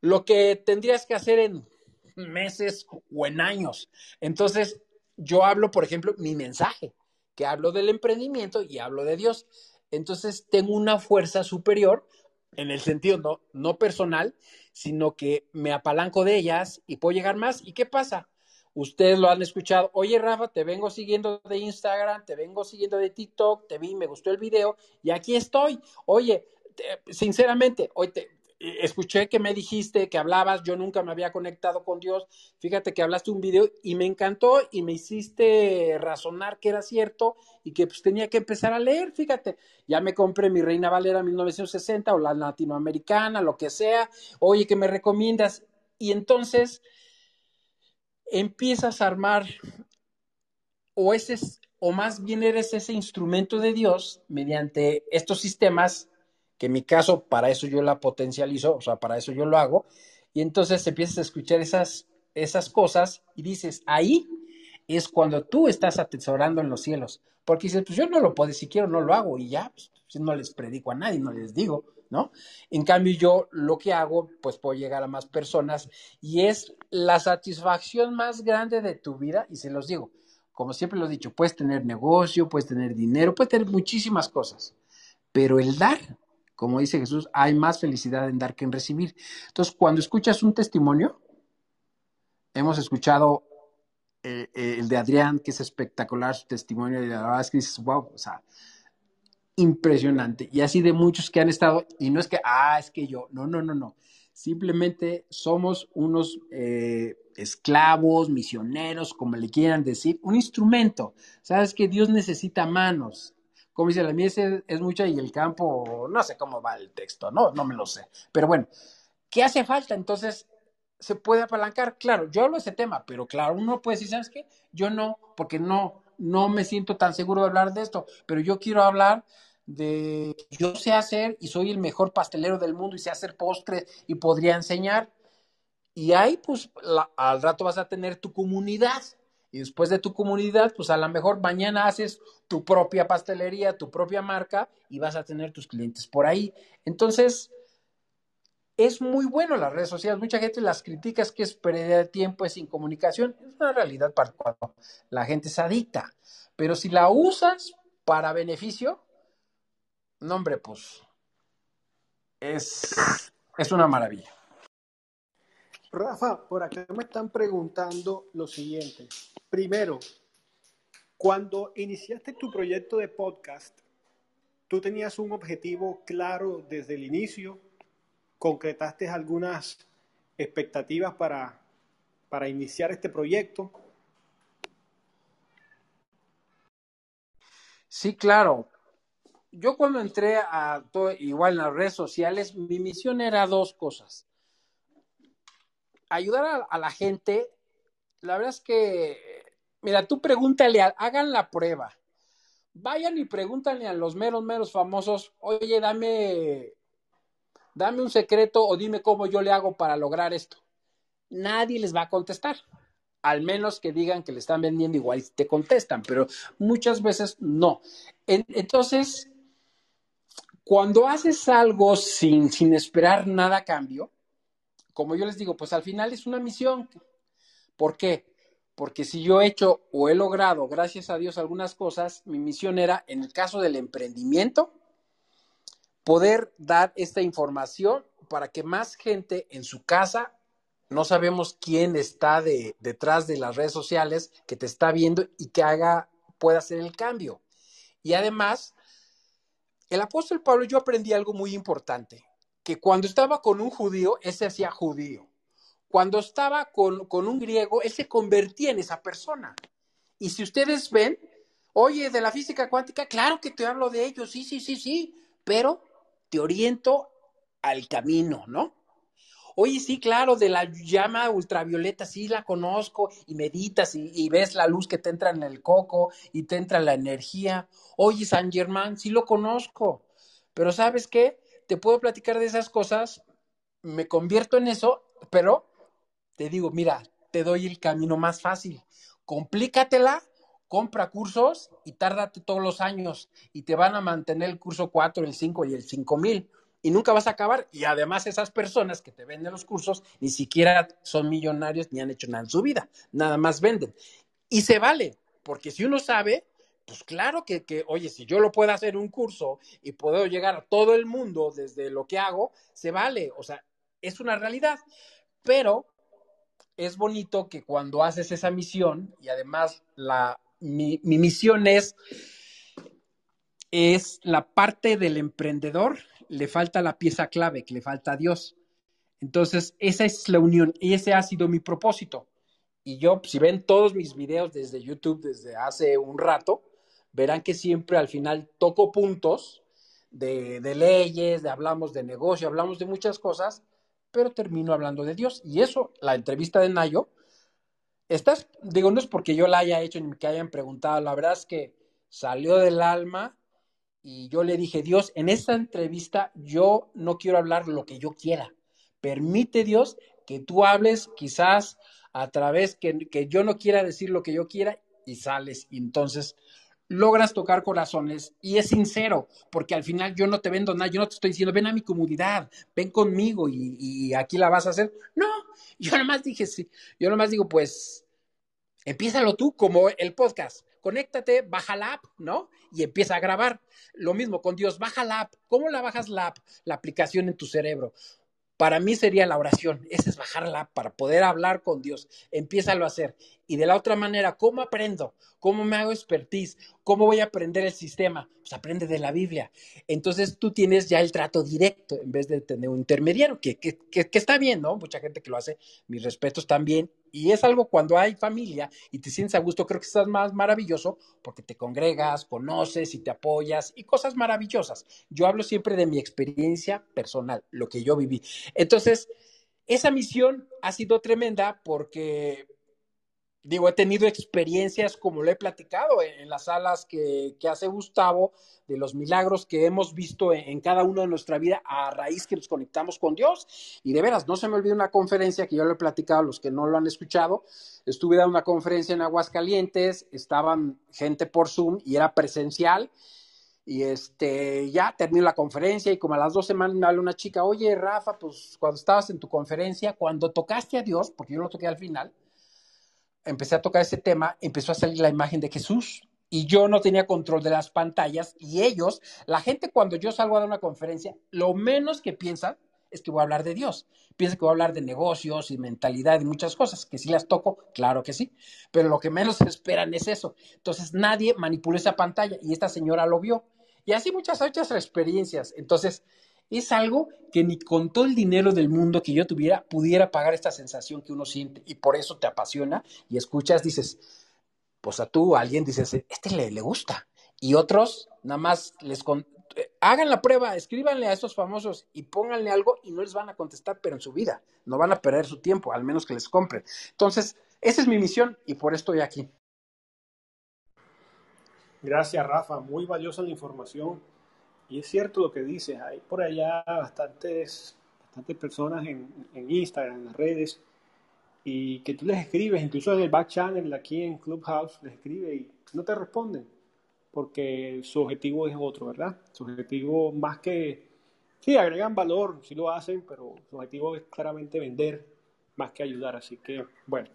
lo que tendrías que hacer en meses o en años. Entonces, yo hablo, por ejemplo, mi mensaje, que hablo del emprendimiento y hablo de Dios. Entonces, tengo una fuerza superior en el sentido no, no personal, sino que me apalanco de ellas y puedo llegar más. ¿Y qué pasa? Ustedes lo han escuchado. Oye, Rafa, te vengo siguiendo de Instagram, te vengo siguiendo de TikTok, te vi, me gustó el video y aquí estoy. Oye, sinceramente, hoy te, escuché que me dijiste que hablabas, yo nunca me había conectado con Dios, fíjate que hablaste un video y me encantó y me hiciste razonar que era cierto y que pues tenía que empezar a leer, fíjate, ya me compré mi Reina Valera 1960 o la latinoamericana, lo que sea, oye, que me recomiendas? Y entonces empiezas a armar o ese o más bien eres ese instrumento de Dios mediante estos sistemas que en mi caso para eso yo la potencializo, o sea, para eso yo lo hago, y entonces empiezas a escuchar esas, esas cosas y dices, ahí es cuando tú estás atesorando en los cielos, porque dices, pues yo no lo puedo, si quiero no lo hago y ya, pues, no les predico a nadie, no les digo, ¿no? En cambio yo lo que hago, pues puedo llegar a más personas y es la satisfacción más grande de tu vida, y se los digo, como siempre lo he dicho, puedes tener negocio, puedes tener dinero, puedes tener muchísimas cosas, pero el dar como dice Jesús, hay más felicidad en dar que en recibir. Entonces, cuando escuchas un testimonio, hemos escuchado eh, eh, el de Adrián, que es espectacular su testimonio, y la verdad es que dices, wow, o sea, impresionante. Y así de muchos que han estado, y no es que, ah, es que yo, no, no, no, no. Simplemente somos unos eh, esclavos, misioneros, como le quieran decir, un instrumento. Sabes que Dios necesita manos, como dice, la mies es, mucha y el campo, no sé cómo va el texto, no, no me lo sé. Pero bueno, ¿qué hace falta? Entonces, se puede apalancar. Claro, yo hablo de ese tema, pero claro, uno puede decir, ¿sabes qué? Yo no, porque no, no me siento tan seguro de hablar de esto, pero yo quiero hablar de yo sé hacer y soy el mejor pastelero del mundo y sé hacer postres y podría enseñar. Y ahí, pues, al rato vas a tener tu comunidad y después de tu comunidad, pues a lo mejor mañana haces tu propia pastelería, tu propia marca y vas a tener tus clientes por ahí. Entonces, es muy bueno las redes sociales. Mucha gente las critica, es que es pérdida de tiempo, es incomunicación. Es una realidad para cuando la gente se adicta. Pero si la usas para beneficio, no, hombre, pues es, es una maravilla. Rafa, por acá me están preguntando lo siguiente. Primero, cuando iniciaste tu proyecto de podcast, ¿tú tenías un objetivo claro desde el inicio? ¿Concretaste algunas expectativas para, para iniciar este proyecto? Sí, claro. Yo cuando entré a todo, igual en las redes sociales, mi misión era dos cosas ayudar a, la gente, la verdad es que, mira, tú pregúntale, hagan la prueba. Vayan y pregúntale a los meros, meros famosos, oye, dame, dame un secreto o dime cómo yo le hago para lograr esto. Nadie les va a contestar al menos que digan que le están vendiendo igual te contestan, pero muchas veces no. entonces, cuando haces algo sin, sin esperar nada a cambio, como yo les digo, pues al final es una misión. ¿Por qué? Porque si yo he hecho o he logrado, gracias a Dios, algunas cosas, mi misión era, en el caso del emprendimiento, poder dar esta información para que más gente en su casa, no sabemos quién está detrás de las redes sociales, que te está viendo y que haga, pueda hacer el cambio. Y además, el apóstol Pablo, yo aprendí algo muy importante que cuando estaba con un judío, él se hacía judío. Cuando estaba con, con un griego, él se convertía en esa persona. Y si ustedes ven, oye, de la física cuántica, claro que te hablo de ello, sí, sí, sí, sí, pero te oriento al camino, ¿no? Oye, sí, claro, de la llama ultravioleta, sí la conozco, y meditas y, y, ves la luz que te entra en el coco y te entra la energía. Oye, San Germán, sí lo conozco, pero ¿sabes qué? Te puedo platicar de esas cosas, me convierto en eso, pero te digo, mira, te doy el camino más fácil. Complícatela compra cursos y tárdate todos los años y te van a mantener el curso 4, el 5 y el 5000 y nunca vas a acabar. Y además esas personas que te venden los cursos ni siquiera son millonarios ni han hecho nada en su vida, nada más venden. Y se vale, porque si uno sabe, pues claro que, que, oye, si yo lo puedo hacer un curso y puedo llegar a todo el mundo desde lo que hago, se vale, o sea, es una realidad. Pero es bonito que cuando haces esa misión, y además la, mi, mi misión es, es la parte del emprendedor, le falta la pieza clave, que le falta a Dios. Entonces, esa es la unión y ese ha sido mi propósito. Y yo, si ven todos mis videos desde YouTube desde hace un rato, verán que siempre al final toco puntos de, leyes, de hablamos de negocio, hablamos de muchas cosas, pero termino hablando de Dios. Y eso, la entrevista de Nayo, estás, digo, no es porque yo la haya hecho ni que hayan preguntado, la verdad es que salió del alma y yo le dije, Dios, en esta entrevista yo no quiero hablar lo que yo quiera. Permite Dios que tú hables quizás a través que, que yo no quiera decir lo que yo quiera y sales. Entonces logras tocar corazones y es sincero, porque al final yo no te vendo nada, yo no te estoy diciendo, ven a mi comunidad, ven conmigo y, aquí la vas a hacer. No, (laughs) yo nomás dije, sí, yo nomás digo, pues, empiézalo tú como el podcast, conéctate, baja la app, ¿no? Y empieza a grabar. Lo mismo con Dios, baja la app. ¿Cómo la bajas la app? La aplicación en tu cerebro. Para mí sería la oración, esa es bajarla para poder hablar con Dios. Empiézalo a hacer. Y de la otra manera, ¿cómo aprendo? ¿Cómo me hago expertise? ¿Cómo voy a aprender el sistema? Pues aprende de la Biblia. Entonces tú tienes ya el trato directo en vez de tener un intermediario, que, que, que, que está bien, ¿no? Mucha gente que lo hace, mis respetos también. Y es algo cuando hay familia y te sientes a gusto, creo que estás más maravilloso porque te congregas, conoces y te apoyas y cosas maravillosas. Yo hablo siempre de mi experiencia personal, lo que yo viví. Entonces, esa misión ha sido tremenda porque digo, he tenido experiencias como lo he platicado en, las salas que, hace Gustavo, de los milagros que hemos visto en, cada uno de nuestra vida a raíz que nos conectamos con Dios. Y de veras, no se me olvide una conferencia que yo le he platicado a los que no lo han escuchado. Estuve dando una conferencia en Aguascalientes, estaban gente por Zoom y era presencial. Y este, ya terminó la conferencia y como a las dos semanas me habla una chica, oye Rafa, pues cuando estabas en tu conferencia, cuando tocaste a Dios, porque yo lo toqué al final, empecé a tocar ese tema, empezó a salir la imagen de Jesús y yo no tenía control de las pantallas y ellos, la gente cuando yo salgo a dar una conferencia, lo menos que piensan es que voy a hablar de Dios. Piensan que voy a hablar de negocios y mentalidad y muchas cosas, que si las toco, claro que sí, pero lo que menos (laughs) esperan es eso. Entonces nadie manipuló esa pantalla y esta señora lo vio. Y así muchas otras experiencias. Entonces, es algo que ni con todo el dinero del mundo que yo tuviera pudiera pagar esta sensación que uno siente y por eso te apasiona y escuchas, dices, pues a tú, alguien dices, este le, le gusta. Y otros, nada más les con... hagan la prueba, escríbanle a estos famosos y pónganle algo y no les van a contestar, pero en su vida no van a perder su tiempo, al menos que les compren. Entonces, esa es mi misión y por eso estoy aquí. Gracias, Rafa. Muy valiosa la información. Y es cierto lo que dices, hay por allá bastantes, bastantes personas en, en, Instagram, en las redes, y que tú les escribes, incluso en el back channel aquí en Clubhouse, les escribe y no te responden, porque su objetivo es otro, ¿verdad? Su objetivo más que, sí, agregan valor, sí lo hacen, pero su objetivo es claramente vender más que ayudar, así que, bueno,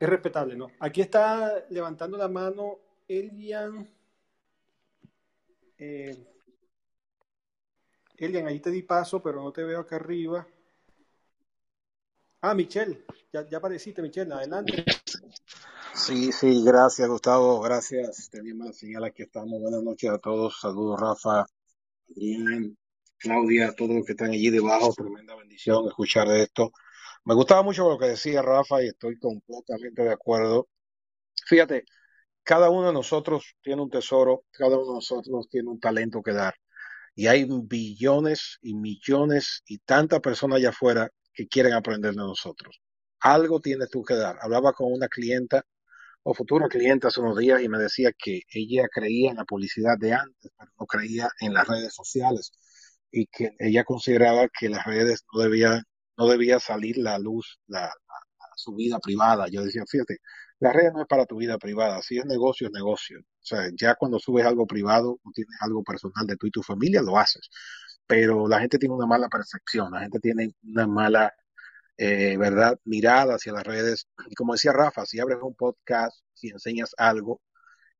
es respetable, ¿no? Aquí está levantando la mano Elian. Eh, Elian, ahí te di paso, pero no te veo acá arriba. Ah, Michelle, ya, apareciste, Michelle, adelante. Sí, sí, gracias, Gustavo, gracias. Teníamos la señal, aquí estamos. Buenas noches a todos. Saludos, Rafa, Adrián, Claudia, todos los que están allí debajo. Tremenda bendición escuchar de esto. Me gustaba mucho lo que decía Rafa y estoy completamente de acuerdo. Fíjate, cada uno de nosotros tiene un tesoro, cada uno de nosotros tiene un talento que dar. Y hay billones y millones y tantas personas allá afuera que quieren aprender de nosotros. Algo tienes tú que dar. Hablaba con una clienta o futura clienta hace unos días y me decía que ella creía en la publicidad de antes, pero no creía en las redes sociales y que ella consideraba que las redes no debía, no debía salir la luz, la, la, su vida privada. Yo decía, fíjate, La red no es para tu vida privada, si es negocio, es negocio. O sea, ya cuando subes algo privado o tienes algo personal de tú y tu familia, lo haces. Pero la gente tiene una mala percepción, la gente tiene una mala, eh, ¿verdad?, mirada hacia las redes. Y como decía Rafa, si abres un podcast, si enseñas algo,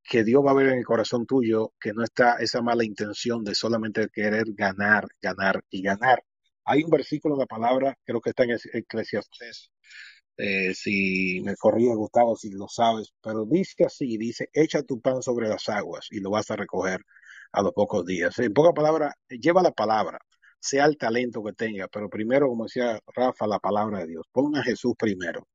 que Dios va a ver en el corazón tuyo que no está esa mala intención de solamente querer ganar, ganar y ganar. Hay un versículo en la palabra, creo que está en Eclesiastés, eh, si me corría Gustavo, si lo sabes, pero dice así, dice, echa tu pan sobre las aguas y lo vas a recoger a los pocos días. En pocas palabras, lleva la palabra, sea el talento que tenga, pero primero, como decía Rafa, la palabra de Dios. Ponga a Jesús primero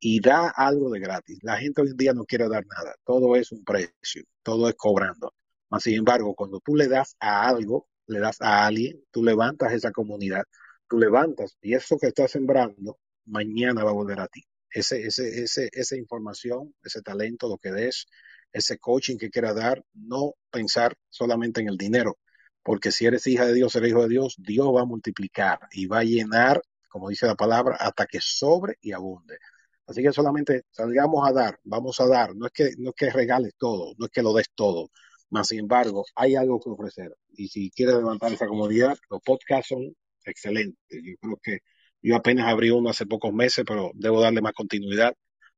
y da algo de gratis. La gente hoy en día no quiere dar nada, todo es un precio, todo es cobrando. Mas, sin embargo, cuando tú le das a algo, le das a alguien, tú levantas esa comunidad, tú levantas y eso que estás sembrando, mañana va a volver a ti. Ese, ese, ese, esa información, ese talento, lo que des, ese coaching que quiera dar, no pensar solamente en el dinero, porque si eres hija de Dios, eres hijo de Dios, Dios va a multiplicar y va a llenar, como dice la palabra, hasta que sobre y abunde. Así que solamente salgamos a dar, vamos a dar, no es que, no es que regales todo, no es que lo des todo, más sin embargo, hay algo que ofrecer. Y si quieres levantar esa comodidad, los podcasts son excelentes. Yo creo que yo apenas abrí uno hace pocos meses, pero debo darle más continuidad.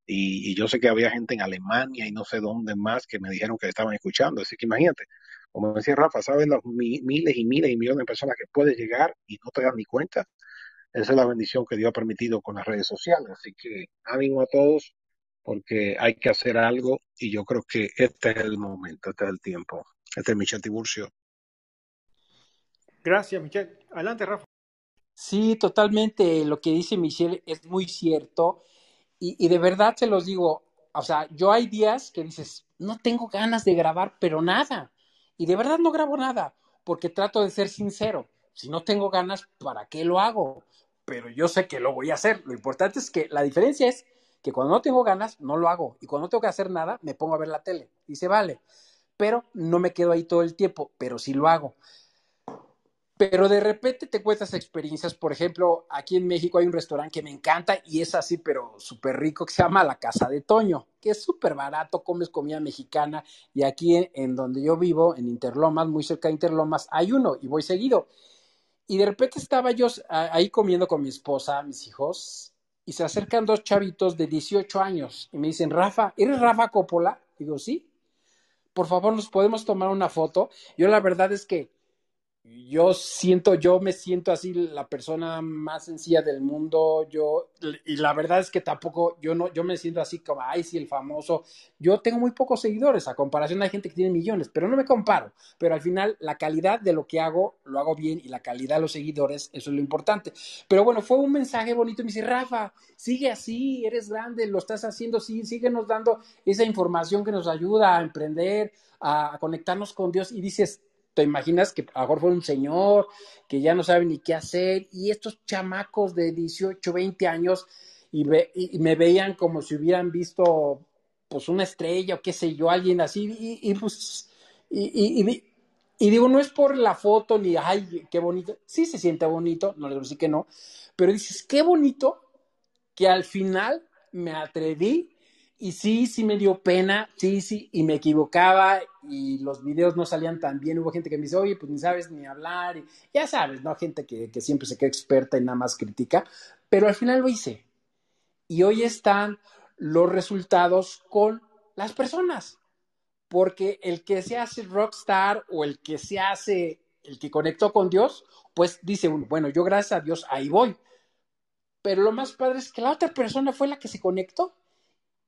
Y, yo sé que había gente en Alemania y no sé dónde más que me dijeron que estaban escuchando. Así que imagínate, como decía Rafa, ¿sabes los miles y miles y millones de personas que puedes llegar y no te das ni cuenta? Esa es la bendición que Dios ha permitido con las redes sociales. Así que ánimo a todos porque hay que hacer algo y yo creo que este es el momento, este es el tiempo. Este es Michel Tiburcio. Gracias, Michel. Adelante, Rafa. Sí, totalmente. Lo que dice Michelle es muy cierto. Y, y, de verdad se los digo, o sea, yo hay días que dices, no tengo ganas de grabar, pero nada. Y de verdad no grabo nada, porque trato de ser sincero. Si no tengo ganas, ¿para qué lo hago? pero yo sé que lo voy a hacer. Lo importante es que la diferencia es que cuando no tengo ganas, no lo hago. Y cuando no tengo que hacer nada, me pongo a ver la tele. Dice, vale. Pero no me quedo ahí todo el tiempo, pero sí lo hago. Pero de repente te cuentas experiencias. Por ejemplo, aquí en México hay un restaurante que me encanta y es así, pero súper rico, que se llama La Casa de Toño, que es súper barato, comes comida mexicana. Y aquí en, donde yo vivo, en Interlomas, muy cerca de Interlomas, hay uno y voy seguido. Y de repente estaba yo ahí comiendo con mi esposa, mis hijos, y se acercan dos chavitos de 18 años y me dicen, Rafa, ¿eres Rafa Coppola? Digo, sí. Por favor, ¿nos podemos tomar una foto? Yo la verdad es que yo siento, yo me siento así la persona más sencilla del mundo, yo, y la verdad es que tampoco, yo no, yo me siento así como, ay, el famoso, yo tengo muy pocos seguidores, a comparación hay gente que tiene millones, pero no me comparo, pero al final la calidad de lo que hago, lo hago bien, y la calidad de los seguidores, eso es lo importante. Pero bueno, fue un mensaje bonito, me dice, Rafa, sigue así, eres grande, lo estás haciendo, sí, síguenos dando esa información que nos ayuda a emprender, a conectarnos con Dios, y dices, te imaginas que a lo mejor fue un señor que ya no sabe ni qué hacer y estos chamacos de 18, 20 años y, me veían como si hubieran visto pues una estrella o qué sé yo, alguien así y, pues y, y, digo, no es por la foto ni, ay, qué bonito, sí se siente bonito, no les voy a decir que no, pero dices, qué bonito que al final me atreví y sí, sí me dio pena, sí, sí, y me equivocaba y los videos no salían tan bien. Hubo gente que me dice, oye, pues ni sabes ni hablar, ya sabes, ¿no? Gente que, que siempre se queda experta y nada más critica, pero al final lo hice. Y hoy están los resultados con las personas, porque el que se hace rockstar o el que se hace, el que conectó con Dios, pues dice uno, bueno, yo gracias a Dios ahí voy. Pero lo más padre es que la otra persona fue la que se conectó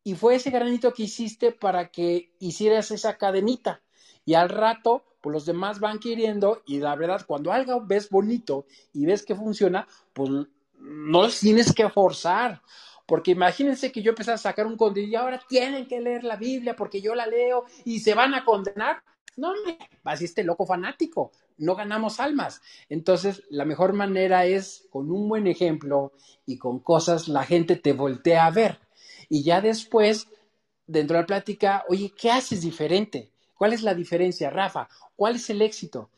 y fue ese granito que hiciste para que hicieras esa cadenita. Y al rato, pues los demás van queriendo y la verdad, cuando algo ves bonito y ves que funciona, pues no tienes que forzar. Porque imagínense que yo empecé a sacar un contenido y ahora tienen que leer la Biblia porque yo la leo y se van a condenar. No, me así este loco fanático. No ganamos almas. Entonces, la mejor manera es con un buen ejemplo y con cosas la gente te voltea a ver. Y ya después, dentro de la plática, oye, ¿qué haces diferente? ¿Cuál es la diferencia, Rafa? ¿Cuál es el éxito?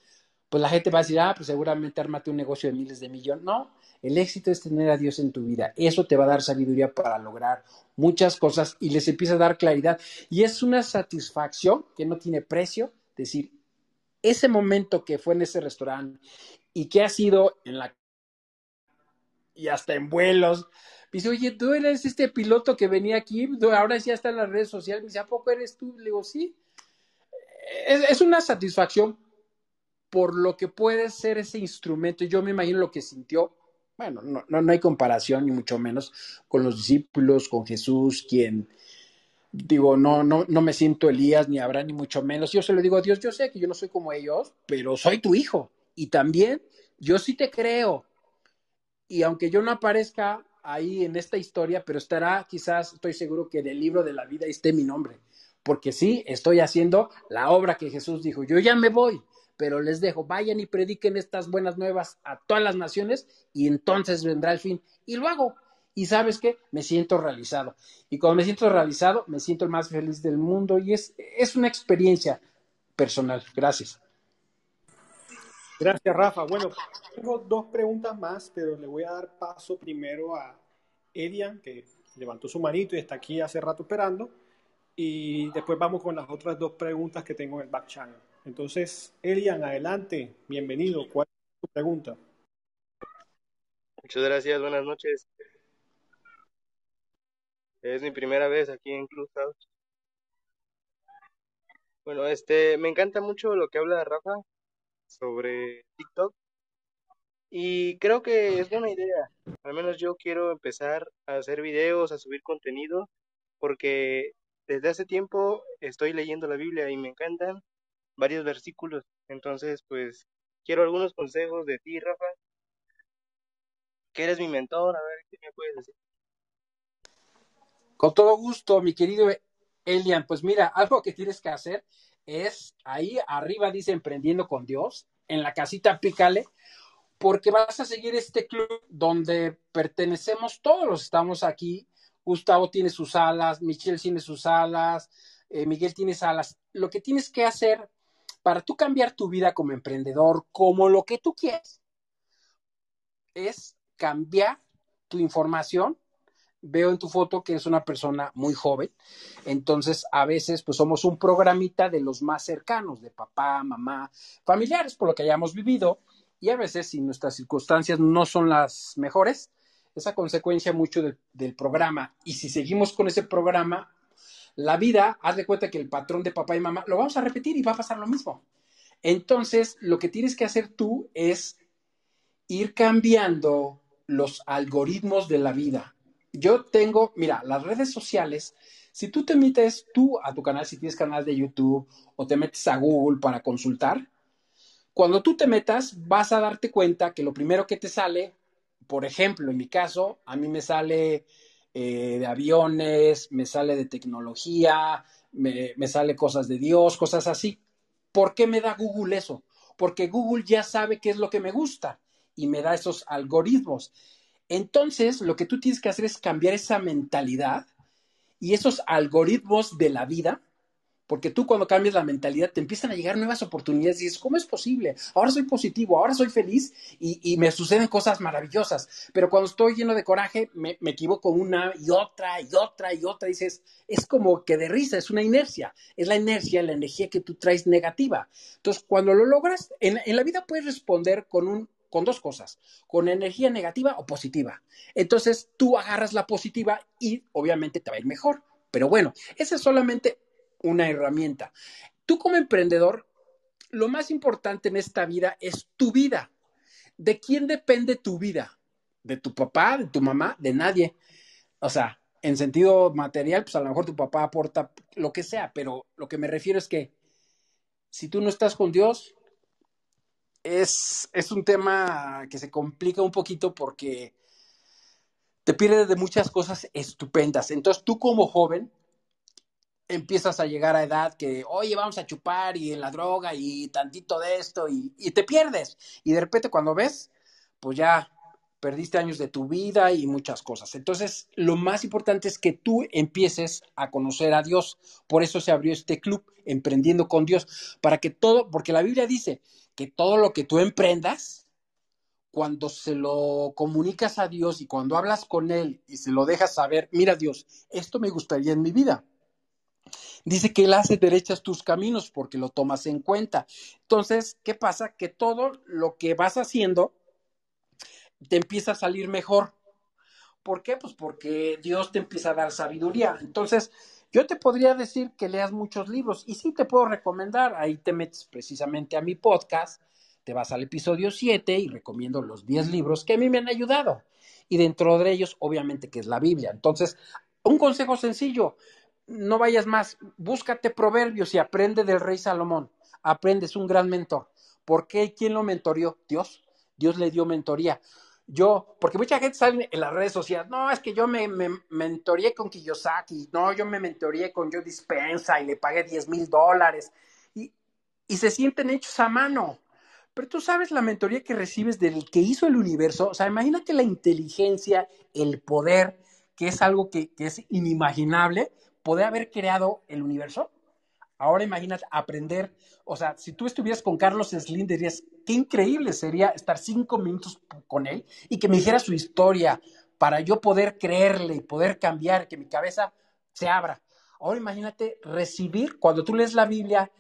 pues la gente va a decir, ah, pues seguramente ármate un negocio de miles de millones. No, el éxito es tener a Dios en tu vida. Eso te va a dar sabiduría para lograr muchas cosas y les empieza a dar claridad. Y es una satisfacción que no tiene precio decir, ese momento que fue en ese restaurante y que ha sido en la y hasta en vuelos. Dice, oye, tú eres este piloto que venía aquí, ahora ya está en las redes sociales. Me dice, ¿a poco eres tú? Le digo, sí. Es, es una satisfacción por lo que puede ser ese instrumento. Yo me imagino lo que sintió. Bueno, no, no, no hay comparación, ni mucho menos, con los discípulos, con Jesús, quien, digo, no, no, no me siento Elías, ni Abraham, ni mucho menos. Yo se lo digo a Dios, yo sé que yo no soy como ellos, pero soy tu hijo. Y también yo sí te creo. Y aunque yo no aparezca ahí en esta historia, pero estará quizás, estoy seguro que en el libro de la vida esté mi nombre. Porque sí, estoy haciendo la obra que Jesús dijo. Yo ya me voy, pero les dejo, vayan y prediquen estas buenas nuevas a todas las naciones y entonces vendrá el fin. Y lo hago. Y sabes qué, me siento realizado. Y cuando me siento realizado, me siento el más feliz del mundo y es, es una experiencia personal. Gracias. Gracias, Rafa. Bueno, tengo dos preguntas más, pero le voy a dar paso primero a Edian, que levantó su manito y está aquí hace rato esperando. Y después vamos con las otras dos preguntas que tengo en el back channel. Entonces, Elian, adelante, bienvenido. ¿Cuál es tu pregunta? Muchas gracias, buenas noches. Es mi primera vez aquí en Clubhouse. Bueno, este, me encanta mucho lo que habla Rafa sobre TikTok y creo que es buena idea. Al menos yo quiero empezar a hacer videos, a subir contenido, porque desde hace tiempo estoy leyendo la Biblia y me encantan varios versículos. Entonces, pues quiero algunos consejos de ti, Rafa, que eres mi mentor, a ver qué me puedes decir. Con todo gusto, mi querido Elian. Pues mira, algo que tienes que hacer es ahí arriba dice emprendiendo con Dios, en la casita pícale, porque vas a seguir este club donde pertenecemos todos, estamos aquí. Gustavo tiene sus alas, Michelle tiene sus alas, eh, Miguel tiene alas. Lo que tienes que hacer para tú cambiar tu vida como emprendedor, como lo que tú quieres, es cambiar tu información. Veo en tu foto que eres una persona muy joven, entonces a veces pues somos un programita de los más cercanos, de papá, mamá, familiares, por lo que hayamos vivido, y a veces si nuestras circunstancias no son las mejores, esa consecuencia mucho del, del programa, y si seguimos con ese programa, la vida, haz de cuenta que el patrón de papá y mamá lo vamos a repetir y va a pasar lo mismo. Entonces, lo que tienes que hacer tú es ir cambiando los algoritmos de la vida. Yo tengo, mira, las redes sociales, si tú te metes tú a tu canal, si tienes canal de YouTube o te metes a Google para consultar, cuando tú te metas vas a darte cuenta que lo primero que te sale, por ejemplo, en mi caso, a mí me sale eh, de aviones, me sale de tecnología, me, me sale cosas de Dios, cosas así. ¿Por qué me da Google eso? Porque Google ya sabe qué es lo que me gusta y me da esos algoritmos. Entonces, lo que tú tienes que hacer es cambiar esa mentalidad y esos algoritmos de la vida porque tú cuando cambias la mentalidad te empiezan a llegar nuevas oportunidades y dices, ¿cómo es posible? Ahora soy positivo, ahora soy feliz y, me suceden cosas maravillosas. Pero cuando estoy lleno de coraje, me, equivoco una y otra y otra y otra. Y dices, es como que de risa, es una inercia. Es la inercia, la energía que tú traes negativa. Entonces, cuando lo logras, en la vida puedes responder con un con dos cosas, con energía negativa o positiva. Entonces tú agarras la positiva y obviamente te va a ir mejor. Pero bueno, ese es solamente una herramienta. Tú como emprendedor, lo más importante en esta vida es tu vida. ¿De quién depende tu vida? ¿De tu papá, de tu mamá? De nadie. O sea, en sentido material, pues a lo mejor tu papá aporta lo que sea, pero lo que me refiero es que si tú no estás con Dios, es, es un tema que se complica un poquito porque te pierdes de muchas cosas estupendas. Entonces tú como joven empiezas a llegar a edad que, oye, vamos a chupar y en la droga y tantito de esto y, y, te pierdes. Y de repente cuando ves, pues ya perdiste años de tu vida y muchas cosas. Entonces, lo más importante es que tú empieces a conocer a Dios. Por eso se abrió este club, Emprendiendo con Dios, para que todo, porque la Biblia dice que todo lo que tú emprendas, cuando se lo comunicas a Dios y cuando hablas con Él y se lo dejas saber, mira Dios, esto me gustaría en mi vida. Dice que Él hace derechas tus caminos porque lo tomas en cuenta. Entonces, ¿qué pasa? Que todo lo que vas haciendo te empieza a salir mejor. ¿Por qué? Pues porque Dios te empieza a dar sabiduría. Entonces, yo te podría decir que leas muchos libros y sí te puedo recomendar, ahí te metes precisamente a mi podcast, te vas al episodio 7 y recomiendo los 10 libros que a mí me han ayudado. Y dentro de ellos, obviamente, que es la Biblia. Entonces, un consejo sencillo, no vayas más, búscate proverbios y aprende del rey Salomón. Aprende, es un gran mentor. ¿Por qué? ¿Quién lo mentorió? Dios. Dios le dio mentoría. Yo, porque mucha gente sale en las redes sociales, no, es que yo me, me mentoreé con Kiyosaki, no, yo me mentoreé con Joe Dispensa y le pagué 10 mil dólares y, y se sienten hechos a mano. Pero tú sabes la mentoría que recibes del que hizo el universo, o sea, imagínate la inteligencia, el poder, que es algo que, que es inimaginable, poder haber creado el universo. Ahora imagínate aprender, o sea, si tú estuvieras con Carlos Slim, dirías, qué increíble sería estar cinco minutos con él y que me dijera su historia para yo poder creerle y poder cambiar, que mi cabeza se abra. Ahora imagínate recibir, cuando tú lees la Biblia,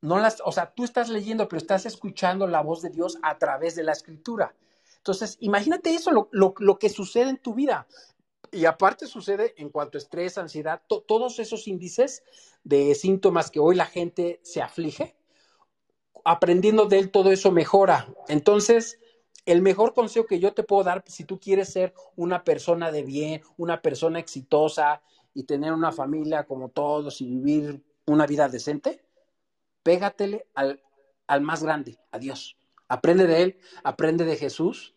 no las, o sea, tú estás leyendo, pero estás escuchando la voz de Dios a través de la escritura. Entonces, imagínate eso, lo, lo, lo que sucede en tu vida. Y aparte sucede en cuanto a estrés, ansiedad, to, todos esos índices de síntomas que hoy la gente se aflige, aprendiendo de él todo eso mejora. Entonces, el mejor consejo que yo te puedo dar, si tú quieres ser una persona de bien, una persona exitosa y tener una familia como todos y vivir una vida decente, pégatele al, al más grande, a Dios. Aprende de Él, aprende de Jesús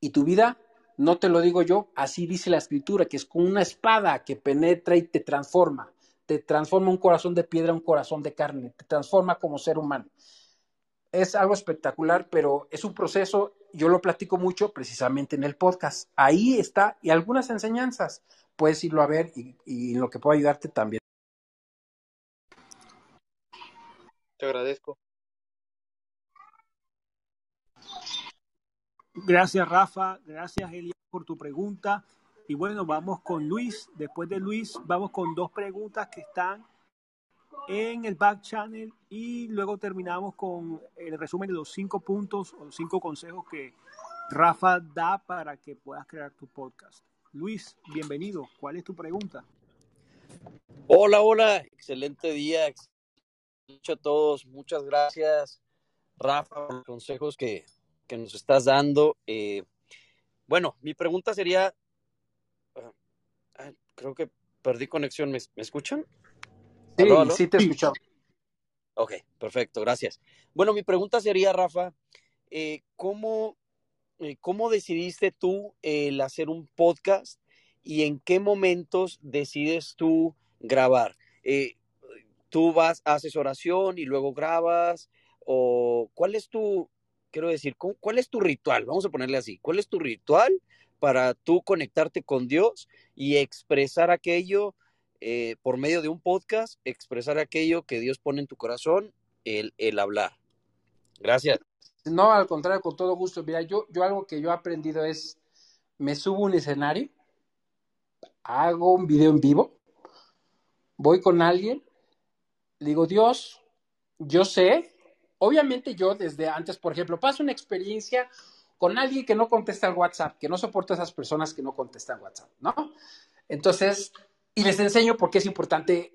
y tu vida no te lo digo yo, así dice la escritura, que es con una espada que penetra y te transforma, te transforma un corazón de piedra a un corazón de carne, te transforma como ser humano. Es algo espectacular, pero es un proceso, yo lo platico mucho precisamente en el podcast. Ahí está, y algunas enseñanzas, puedes irlo a ver y, y en lo que puedo ayudarte también. Te agradezco. Gracias, Rafa. Gracias, Elia, por tu pregunta. Y bueno, vamos con Luis. Después de Luis, vamos con dos preguntas que están en el back channel y luego terminamos con el resumen de los cinco puntos o cinco consejos que Rafa da para que puedas crear tu podcast. Luis, bienvenido. ¿Cuál es tu pregunta? Hola, hola. Excelente día. Mucho a todos. Muchas gracias, Rafa, por los consejos que, que nos estás dando. Eh, bueno, mi pregunta sería, uh, creo que perdí conexión, ¿me, me escuchan? Sí, ¿Aló, aló? sí te escucho. Ok, perfecto, gracias. Bueno, mi pregunta sería, Rafa, eh, ¿cómo, eh, ¿cómo decidiste tú el hacer un podcast y en qué momentos decides tú grabar? ¿Tú vas, haces oración y luego grabas? ¿O cuál es tu, quiero decir, cuál es tu ritual? Vamos a ponerle así, ¿cuál es tu ritual para tú conectarte con Dios y expresar aquello eh, por medio de un podcast, expresar aquello que Dios pone en tu corazón, el, el hablar? Gracias. No, al contrario, con todo gusto. Mira, yo, yo algo que yo he aprendido es, me subo a un escenario, hago un video en vivo, voy con alguien, digo, Dios, yo sé, obviamente yo desde antes, por ejemplo, paso una experiencia con alguien que no contesta el WhatsApp, que no soporta a esas personas que no contestan WhatsApp, ¿no? Entonces, y les enseño por qué es importante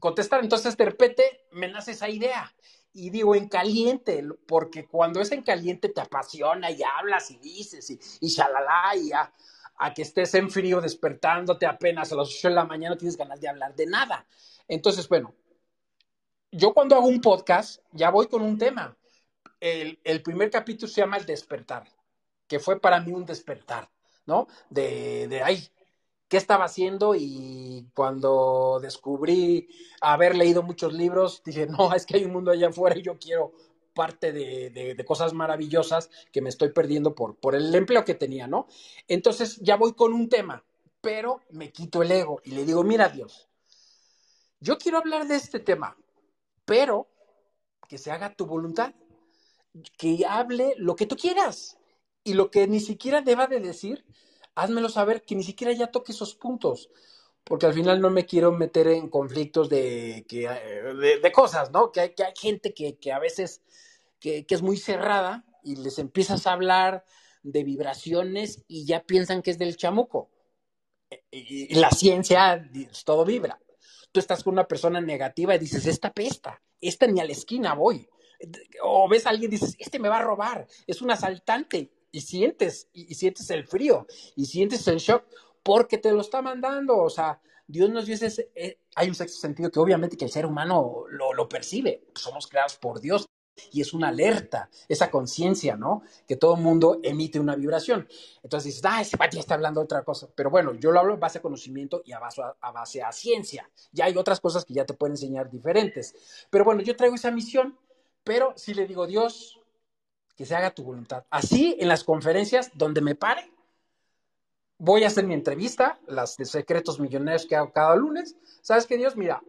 contestar. Entonces, de repente me nace esa idea. Y digo en caliente, porque cuando es en caliente te apasiona y hablas y dices y, y shalala y a, a, que estés en frío despertándote apenas a las 8 de la mañana no tienes ganas de hablar de nada. Entonces, bueno, yo cuando hago un podcast ya voy con un tema. El, primer capítulo se llama El despertar, que fue para mí un despertar, ¿no? De, de ahí, qué estaba haciendo y cuando descubrí haber leído muchos libros, dije, no, es que hay un mundo allá afuera y yo quiero parte de, cosas maravillosas que me estoy perdiendo por el empleo que tenía, ¿no? Entonces ya voy con un tema, pero me quito el ego y le digo, mira Dios, yo quiero hablar de este tema, pero que se haga tu voluntad. que hable lo que tú quieras. Y lo que ni siquiera deba de decir, házmelo saber, que ni siquiera ya toque esos puntos. Porque al final no me quiero meter en conflictos de, que, de, de cosas, ¿no? Que hay, que hay gente que, que a veces que, que, es muy cerrada y les empiezas a hablar de vibraciones y ya piensan que es del chamuco. Y, y la ciencia, todo vibra. Tú estás con una persona negativa y dices, esta pesta, esta ni a la esquina voy. O ves a alguien y dices, este me va a robar, es un asaltante. Y sientes, y, sientes el frío, y sientes el shock, porque te lo está mandando. O sea, Dios nos dio ese, eh, hay un sexto sentido que obviamente que el ser humano lo, lo percibe. Somos creados por Dios y es una alerta, esa conciencia, ¿no? Que todo mundo emite una vibración. Entonces dices, ah, ese ya está hablando de otra cosa. Pero bueno, yo lo hablo en base a conocimiento y a base a, a a ciencia. Ya hay otras cosas que ya te pueden enseñar diferentes. Pero bueno, yo traigo esa misión, pero si le digo, Dios, que se haga tu voluntad. Así en las conferencias donde me pare, voy a hacer mi entrevista, las de secretos millonarios que hago cada lunes. ¿Sabes qué, Dios? Mira,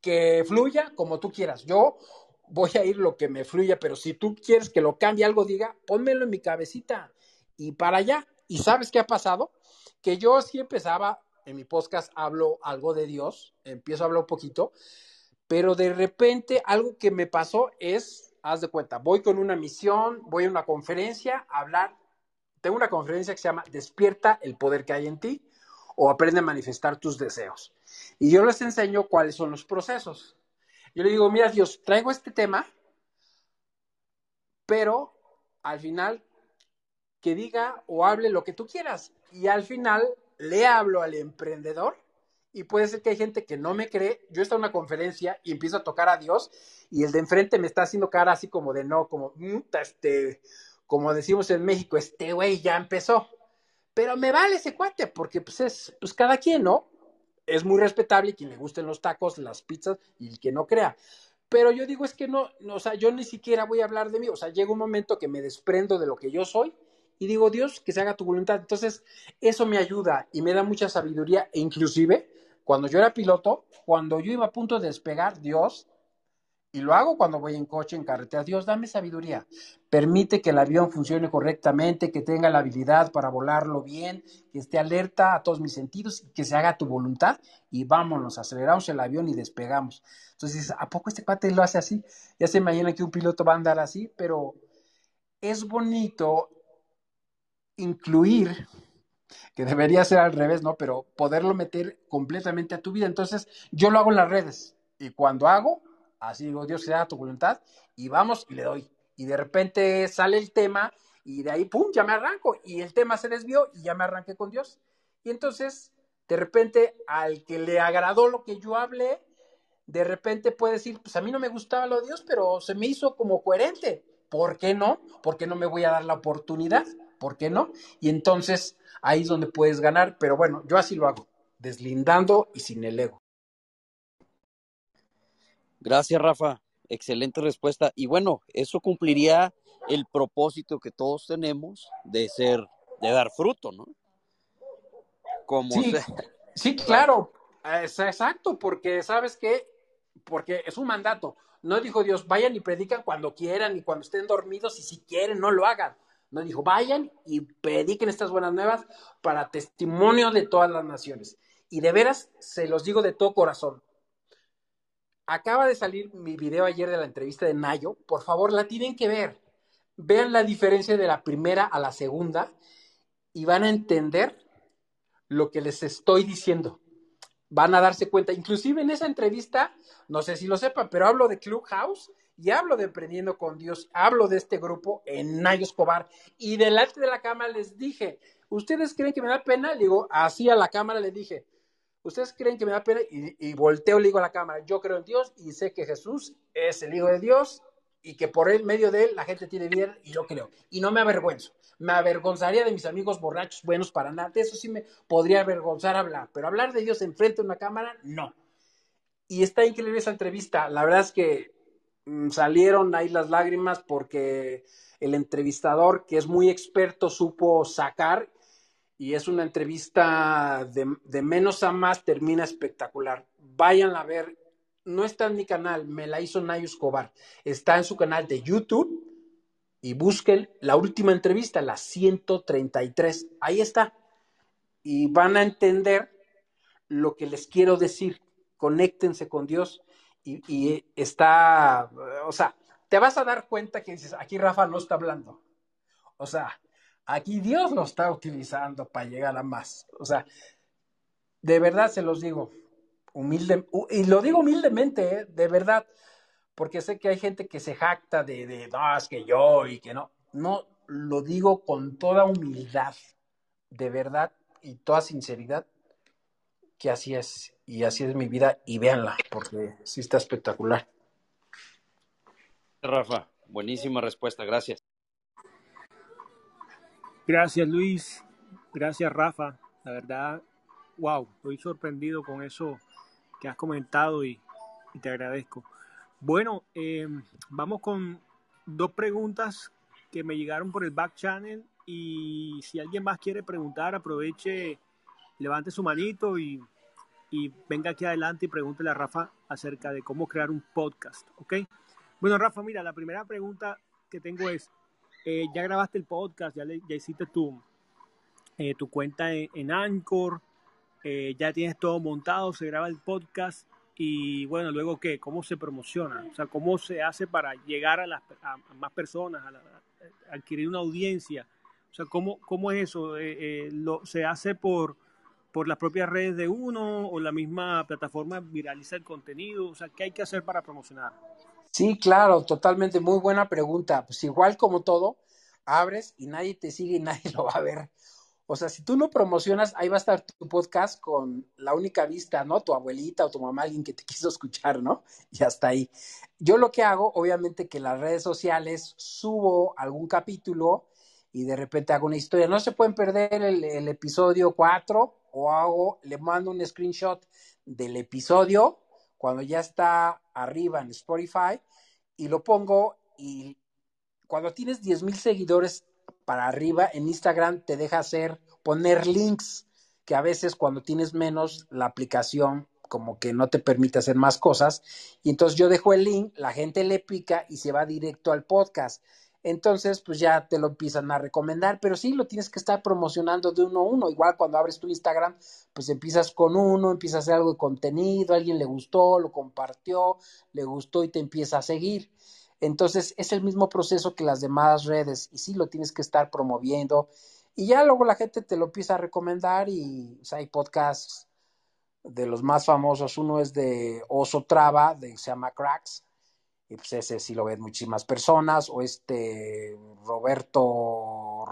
que fluya como tú quieras. Yo voy a ir lo que me fluya, pero si tú quieres que lo cambie algo, diga, pónmelo en mi cabecita y para allá. ¿Y sabes qué ha pasado? Que yo sí empezaba, en mi podcast hablo algo de Dios, empiezo a hablar un poquito, pero de repente algo que me pasó es, haz de cuenta, voy con una misión, voy a una conferencia a hablar, tengo una conferencia que se llama Despierta el poder que hay en ti o aprende a manifestar tus deseos. Y yo les enseño cuáles son los procesos. Yo le digo, mira Dios, traigo este tema, pero al final que diga o hable lo que tú quieras. Y al final le hablo al emprendedor y puede ser que hay gente que no me cree. Yo estoy en una conferencia y empiezo a tocar a Dios y el de enfrente me está haciendo cara así como de no, como, mm, este, como decimos en México, este güey ya empezó. Pero me vale ese cuate porque pues es, pues cada quien, ¿no? Es muy respetable quien le gusten los tacos, las pizzas y el que no crea. Pero yo digo, es que no, no, o sea, yo ni siquiera voy a hablar de mí. O sea, llega un momento que me desprendo de lo que yo soy y digo, Dios, que se haga tu voluntad. Entonces, eso me ayuda y me da mucha sabiduría. E inclusive, cuando yo era piloto, cuando yo iba a punto de despegar, Dios, y lo hago cuando voy en coche, en carretera, Dios, dame sabiduría. Permite que el avión funcione correctamente, que tenga la habilidad para volarlo bien, que esté alerta a todos mis sentidos, que se haga tu voluntad y vámonos, aceleramos el avión y despegamos. Entonces, ¿a poco este cuate lo hace así? Ya se imagina que un piloto va a andar así, pero es bonito incluir, que debería ser al revés, ¿no? Pero poderlo meter completamente a tu vida. Entonces, yo lo hago en las redes y cuando hago, así digo, Dios, que se haga tu voluntad y vamos y le doy. Y de repente sale el tema y de ahí, ¡pum!, ya me arranco. Y el tema se desvió y ya me arranqué con Dios. Y entonces, de repente, al que le agradó lo que yo hablé, de repente puede decir, pues a mí no me gustaba lo de Dios, pero se me hizo como coherente. ¿Por qué no? ¿Por qué no me voy a dar la oportunidad? ¿Por qué no? Y entonces ahí es donde puedes ganar. Pero bueno, yo así lo hago, deslindando y sin el ego. Gracias, Rafa. Excelente respuesta. Y bueno, eso cumpliría el propósito que todos tenemos de ser, de dar fruto, ¿no? Como sí, sí, claro, es exacto, porque sabes qué, porque es un mandato. No dijo Dios, vayan y predican cuando quieran y cuando estén dormidos y si quieren, no lo hagan. No dijo, vayan y prediquen estas buenas nuevas para testimonio de todas las naciones. Y de veras, se los digo de todo corazón, acaba de salir mi video ayer de la entrevista de Nayo. Por favor, la tienen que ver. Vean la diferencia de la primera a la segunda y van a entender lo que les estoy diciendo. Van a darse cuenta. Inclusive en esa entrevista, no sé si lo sepan, pero hablo de Clubhouse y hablo de Emprendiendo con Dios. Hablo de este grupo en Nayo Escobar. Y delante de la cámara les dije, ¿ustedes creen que me da pena? Le digo, así a la cámara le dije, ¿Ustedes creen que me da pena? Y, y, volteo, le digo a la cámara, yo creo en Dios y sé que Jesús es el Hijo de Dios y que por él, medio de él, la gente tiene vida y yo creo. Y no me avergüenzo. Me avergonzaría de mis amigos borrachos buenos para nada. De eso sí me podría avergonzar hablar, pero hablar de Dios enfrente de una cámara, no. Y está increíble esa entrevista. La verdad es que mmm, salieron ahí las lágrimas porque el entrevistador, que es muy experto, supo sacar y es una entrevista de, menos a más, termina espectacular. Vayan a ver, no está en mi canal, me la hizo Nayo Escobar, está en su canal de YouTube y busquen la última entrevista, la 133. Ahí está. Y van a entender lo que les quiero decir. Conéctense con Dios y, y está, o sea, te vas a dar cuenta que dices, aquí Rafa no está hablando. O sea, aquí Dios lo está utilizando para llegar a más. O sea, de verdad se los digo, humilde, y lo digo humildemente, ¿eh? de verdad, porque sé que hay gente que se jacta de, de, no, es que yo y que no. No, lo digo con toda humildad, de verdad y toda sinceridad, que así es, y así es mi vida, y véanla, porque sí está espectacular. Rafa, buenísima respuesta, gracias. Gracias Luis, gracias Rafa, la verdad, wow, estoy sorprendido con eso que has comentado y, te agradezco. Bueno, eh, vamos con dos preguntas que me llegaron por el back channel y si alguien más quiere preguntar, aproveche, levante su manito y, y venga aquí adelante y pregúntele a Rafa acerca de cómo crear un podcast, ¿ok? Bueno, Rafa, mira, la primera pregunta que tengo es, eh, ya grabaste el podcast, ya, le, hiciste tu, eh, tu cuenta en, en Anchor, eh, ya tienes todo montado, se graba el podcast y bueno, luego qué, cómo se promociona, o sea, cómo se hace para llegar a, las, a, a más personas, a, la, adquirir una audiencia, o sea, cómo, cómo es eso, eh, eh, lo, se hace por, por las propias redes de uno o la misma plataforma viraliza el contenido, o sea, ¿qué hay que hacer para promocionar? Sí, claro, totalmente, muy buena pregunta. Pues igual como todo, abres y nadie te sigue y (laughs) nadie lo va a ver. O sea, si tú no promocionas, ahí va a estar tu podcast con la única vista, ¿no? Tu abuelita o tu mamá, alguien que te (laughs) quiso escuchar, ¿no? Y hasta ahí. Yo lo que hago, obviamente, que las redes sociales subo algún capítulo y de repente hago una historia. No se pueden perder el, el episodio 4 o hago, le mando un screenshot del episodio cuando ya está arriba en Spotify y lo pongo y cuando tienes 10 mil seguidores para arriba en Instagram te deja hacer poner links que a veces cuando tienes menos la aplicación como que no te permite hacer más cosas y entonces yo dejo el link, la gente le pica y se va directo al podcast. Entonces, pues ya te lo empiezan a recomendar, pero sí lo tienes que estar promocionando de uno a uno. Igual cuando abres tu Instagram, pues empiezas con uno, empiezas a hacer algo de contenido, alguien le gustó, lo compartió, le gustó y te empieza a seguir. Entonces, es el mismo proceso que las demás redes y sí lo tienes que estar promoviendo. Y ya luego la gente te lo empieza a recomendar y hay podcasts de los más famosos. Uno es de Oso Traba, de, se llama Cracks pues ese sí lo ven muchísimas personas, o este Roberto,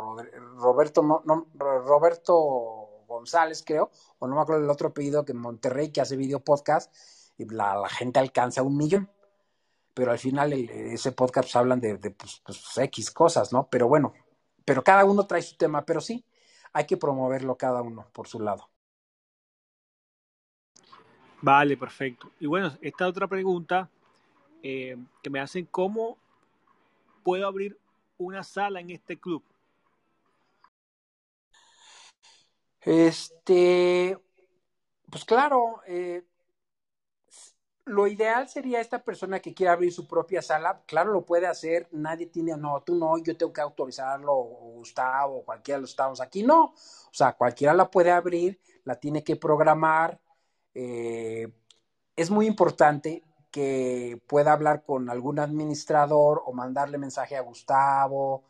Roberto, no, no, Roberto González, creo, o no me acuerdo el otro apellido que en Monterrey, que hace video podcast, y la, gente alcanza un millón. Pero al final ese podcast pues, hablan de, de pues, pues, X cosas, ¿no? Pero bueno, pero cada uno trae su tema, pero sí, hay que promoverlo cada uno por su lado. Vale, perfecto. Y bueno, esta otra pregunta eh, que me hacen cómo puedo abrir una sala en este club. Este, pues claro, eh, lo ideal sería esta persona que quiera abrir su propia sala, claro, lo puede hacer, nadie tiene, no, tú no, yo tengo que autorizarlo, Gustavo, o cualquiera de los estamos aquí, no, o sea, cualquiera la puede abrir, la tiene que programar, eh, es muy importante que pueda hablar con algún administrador o mandarle mensaje a Gustavo,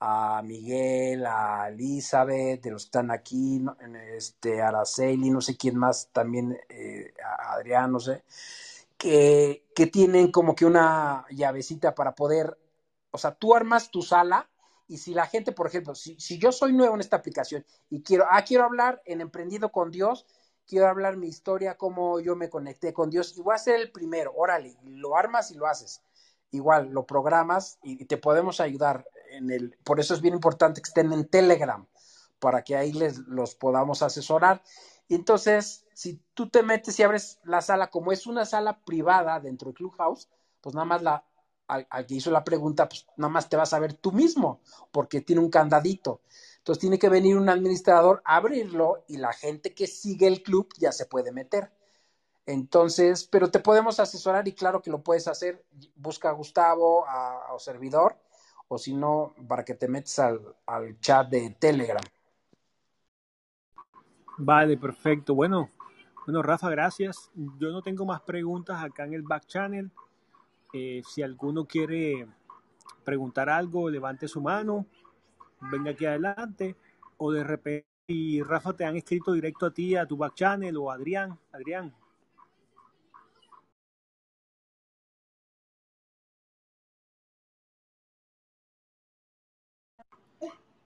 a Miguel, a Elizabeth, de los que están aquí, este, Araceli, no sé quién más, también eh, a Adrián, no sé, que, que tienen como que una llavecita para poder, o sea, tú armas tu sala y si la gente, por ejemplo, si, si yo soy nuevo en esta aplicación y quiero, ah, quiero hablar en Emprendido con Dios, quiero hablar mi historia, cómo yo me conecté con Dios, y voy a ser el primero, órale, lo armas y lo haces. Igual, lo programas y te podemos ayudar en el, por eso es bien importante que estén en Telegram, para que ahí les los podamos asesorar. Y entonces, si tú te metes y abres la sala, como es una sala privada dentro del Clubhouse, pues nada más la, al, al que hizo la pregunta, pues nada más te vas a ver tú mismo, porque tiene un candadito. Entonces tiene que venir un administrador a abrirlo y la gente que sigue el club ya se puede meter. Entonces, pero te podemos asesorar y claro que lo puedes hacer. Busca a Gustavo, a, a servidor, o si no, para que te metas al, chat de Telegram. Vale, perfecto. Bueno, bueno, Rafa, gracias. Yo no tengo más preguntas acá en el back channel. Eh, si alguno quiere preguntar algo, levante su mano, venga aquí adelante, o de repente, y Rafa te han escrito directo a ti, a tu back channel, o a Adrián. Adrián.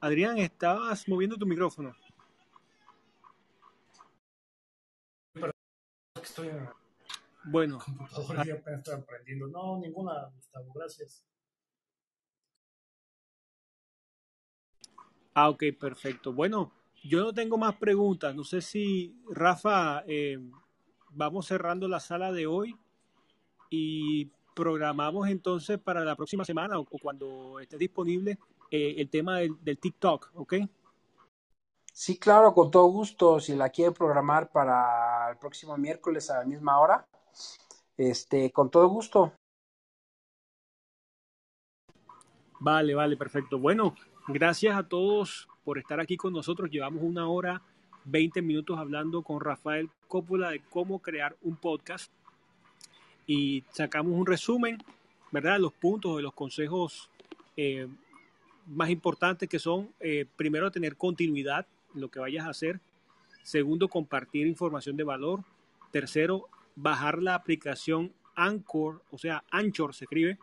Adrián, estabas moviendo tu micrófono. Estoy en Bueno, computadora aprendiendo. No, ninguna, Gustavo, gracias. Ah, ok, perfecto. Bueno, yo no tengo más preguntas. No sé si, Rafa, eh, vamos cerrando la sala de hoy y programamos entonces para la próxima semana o, o cuando esté disponible eh, el tema del, del TikTok, ¿ok? Sí, claro, con todo gusto. Si la quiere programar para el próximo miércoles a la misma hora, este, con todo gusto. Vale, vale, perfecto. Bueno, gracias a todos por estar aquí con nosotros. Llevamos una hora, 20 minutos hablando con Rafael Coppola de cómo crear un podcast y sacamos un resumen, ¿verdad? Los puntos de los consejos eh, más importantes que son, eh, primero, tener continuidad en lo que vayas a hacer. Segundo, compartir información de valor. Tercero, bajar la aplicación Anchor, o sea, Anchor se escribe,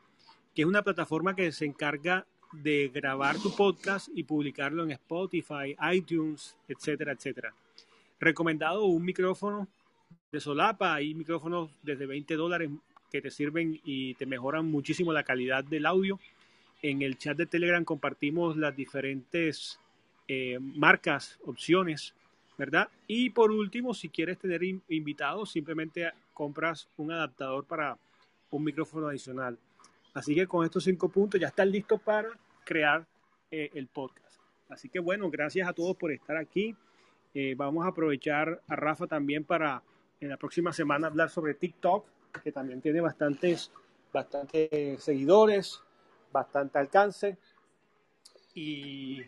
que es una plataforma que se encarga de grabar tu podcast y publicarlo en Spotify, iTunes, etcétera, etcétera. Recomendado un micrófono de solapa, hay micrófonos desde 20 dólares que te sirven y te mejoran muchísimo la calidad del audio. En el chat de Telegram compartimos las diferentes eh, marcas, opciones, ¿verdad? Y por último, si quieres tener in- invitados, simplemente compras un adaptador para un micrófono adicional. Así que con estos cinco puntos ya están listos para crear eh, el podcast. Así que bueno, gracias a todos por estar aquí. Eh, vamos a aprovechar a Rafa también para en la próxima semana hablar sobre TikTok, que también tiene bastantes, bastantes seguidores, bastante alcance. Y,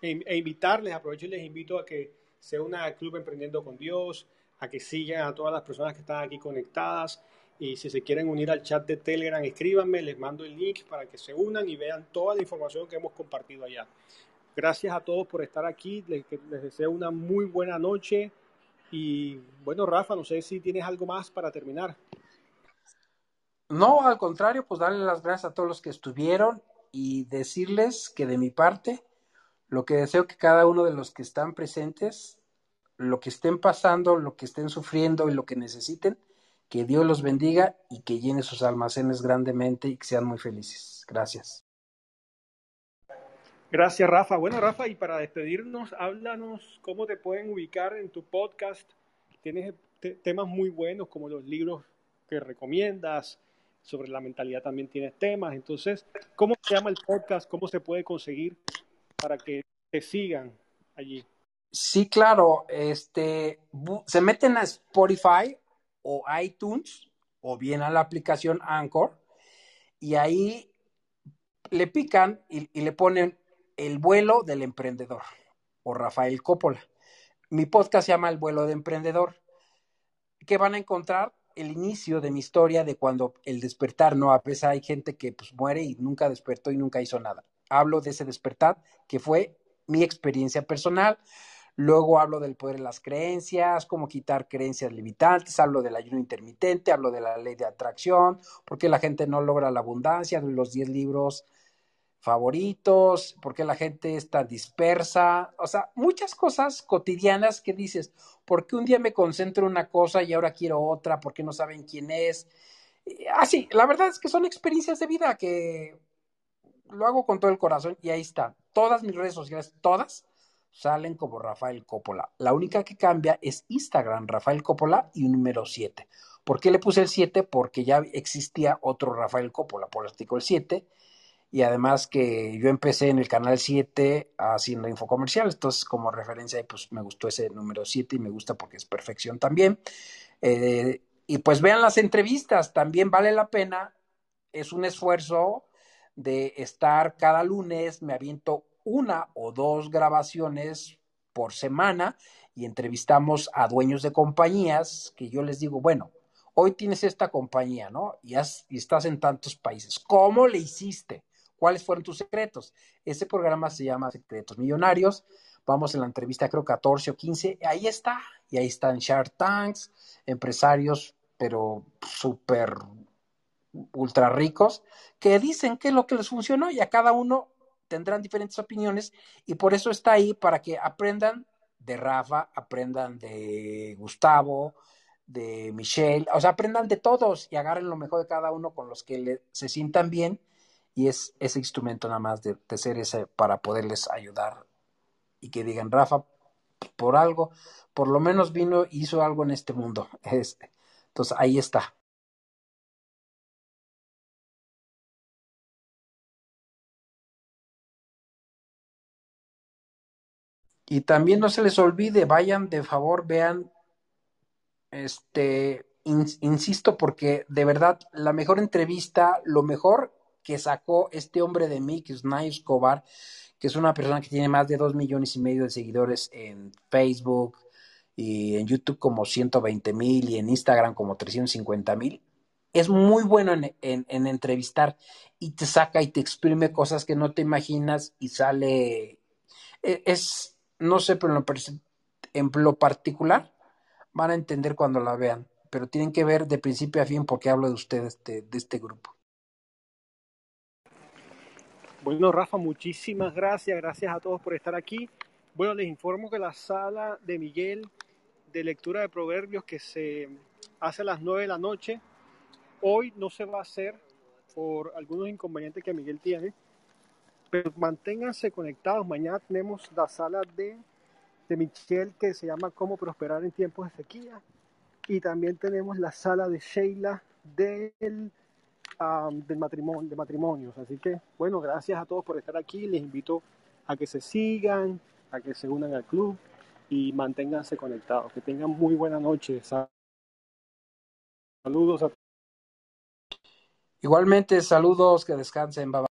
e, e invitarles, aprovecho y les invito a que se unan al Club Emprendiendo con Dios, a que sigan a todas las personas que están aquí conectadas. Y si se quieren unir al chat de Telegram, escríbanme, les mando el link para que se unan y vean toda la información que hemos compartido allá. Gracias a todos por estar aquí. Les, les deseo una muy buena noche. Y bueno, Rafa, no sé si tienes algo más para terminar. No, al contrario, pues darle las gracias a todos los que estuvieron y decirles que de mi parte, lo que deseo que cada uno de los que están presentes, lo que estén pasando, lo que estén sufriendo y lo que necesiten, que Dios los bendiga y que llene sus almacenes grandemente y que sean muy felices. Gracias. Gracias, Rafa. Bueno, Rafa, y para despedirnos, háblanos cómo te pueden ubicar en tu podcast. Tienes te- temas muy buenos como los libros que recomiendas, sobre la mentalidad también tienes temas. Entonces, ¿cómo se llama el podcast? ¿Cómo se puede conseguir para que te sigan allí? Sí, claro, este, se meten a Spotify o iTunes o bien a la aplicación Anchor y ahí le pican y, le ponen el vuelo del emprendedor o Rafael Coppola. Mi podcast se llama El vuelo de emprendedor, que van a encontrar el inicio de mi historia de cuando el despertar, no, a pesar hay gente que pues muere y nunca despertó y nunca hizo nada. Hablo de ese despertar que fue mi experiencia personal. Luego hablo del poder de las creencias, cómo quitar creencias limitantes, hablo del ayuno intermitente, hablo de la ley de atracción, por qué la gente no logra la abundancia, de los 10 libros favoritos, por qué la gente está dispersa, o sea, muchas cosas cotidianas que dices, ¿por qué un día me concentro en una cosa y ahora quiero otra? ¿Por qué no saben quién es? Así, la verdad es que son experiencias de vida que lo hago con todo el corazón y ahí está. Todas mis redes sociales, todas, salen como Rafael Coppola. La única que cambia es Instagram, Rafael Coppola y un número 7. ¿Por qué le puse el 7? Porque ya existía otro Rafael Coppola, por el artículo 7 y además que yo empecé en el canal 7 haciendo infocomercial, entonces como referencia pues me gustó ese número 7 y me gusta porque es perfección también. Eh, y pues vean las entrevistas, también vale la pena, es un esfuerzo de estar cada lunes, me aviento una o dos grabaciones por semana y entrevistamos a dueños de compañías que yo les digo, bueno, hoy tienes esta compañía, ¿no? Y, y estás en tantos países. ¿Cómo le hiciste? ¿Cuáles fueron tus secretos? Ese programa se llama Secretos Millonarios. Vamos en la entrevista, creo 14 o 15. Ahí está. Y ahí están Shark Tanks, empresarios, pero súper ultra ricos, que dicen qué es lo que les funcionó y a cada uno tendrán diferentes opiniones y por eso está ahí para que aprendan de Rafa, aprendan de Gustavo, de Michelle, o sea, aprendan de todos y agarren lo mejor de cada uno con los que se sientan bien y es ese instrumento nada más de, ser ese para poderles ayudar y que digan, Rafa, por algo, por lo menos vino y hizo algo en este mundo. (laughs) entonces ahí está. Y también no se les olvide, vayan de favor, vean, este, insisto, porque de verdad, la mejor entrevista, lo mejor que sacó este hombre de mí, que es Escobar, que es una persona que tiene más de dos millones y medio de seguidores en Facebook y en YouTube como 120 mil y en Instagram como 350 mil. Es muy bueno en, en entrevistar y te saca y te exprime cosas que no te imaginas y sale, e, es, no sé, pero en lo, particular van a entender cuando la vean, pero tienen que ver de principio a fin porque hablo de ustedes, de, este grupo. Bueno, Rafa, muchísimas gracias. Gracias a todos por estar aquí. Bueno, les informo que la sala de Miguel de lectura de proverbios que se hace a las 9 de la noche, hoy no se va a hacer por algunos inconvenientes que Miguel tiene, pero manténganse conectados. Mañana tenemos la sala de, de Michelle que se llama Cómo prosperar en tiempos de sequía. Y también tenemos la sala de Sheila del, del matrimonio, de matrimonios. Así que, bueno, gracias a todos por estar aquí. Les invito a que se sigan, a que se unan al club y manténganse conectados. Que tengan muy buena noche. Saludos a Igualmente, saludos, que descansen. Bye,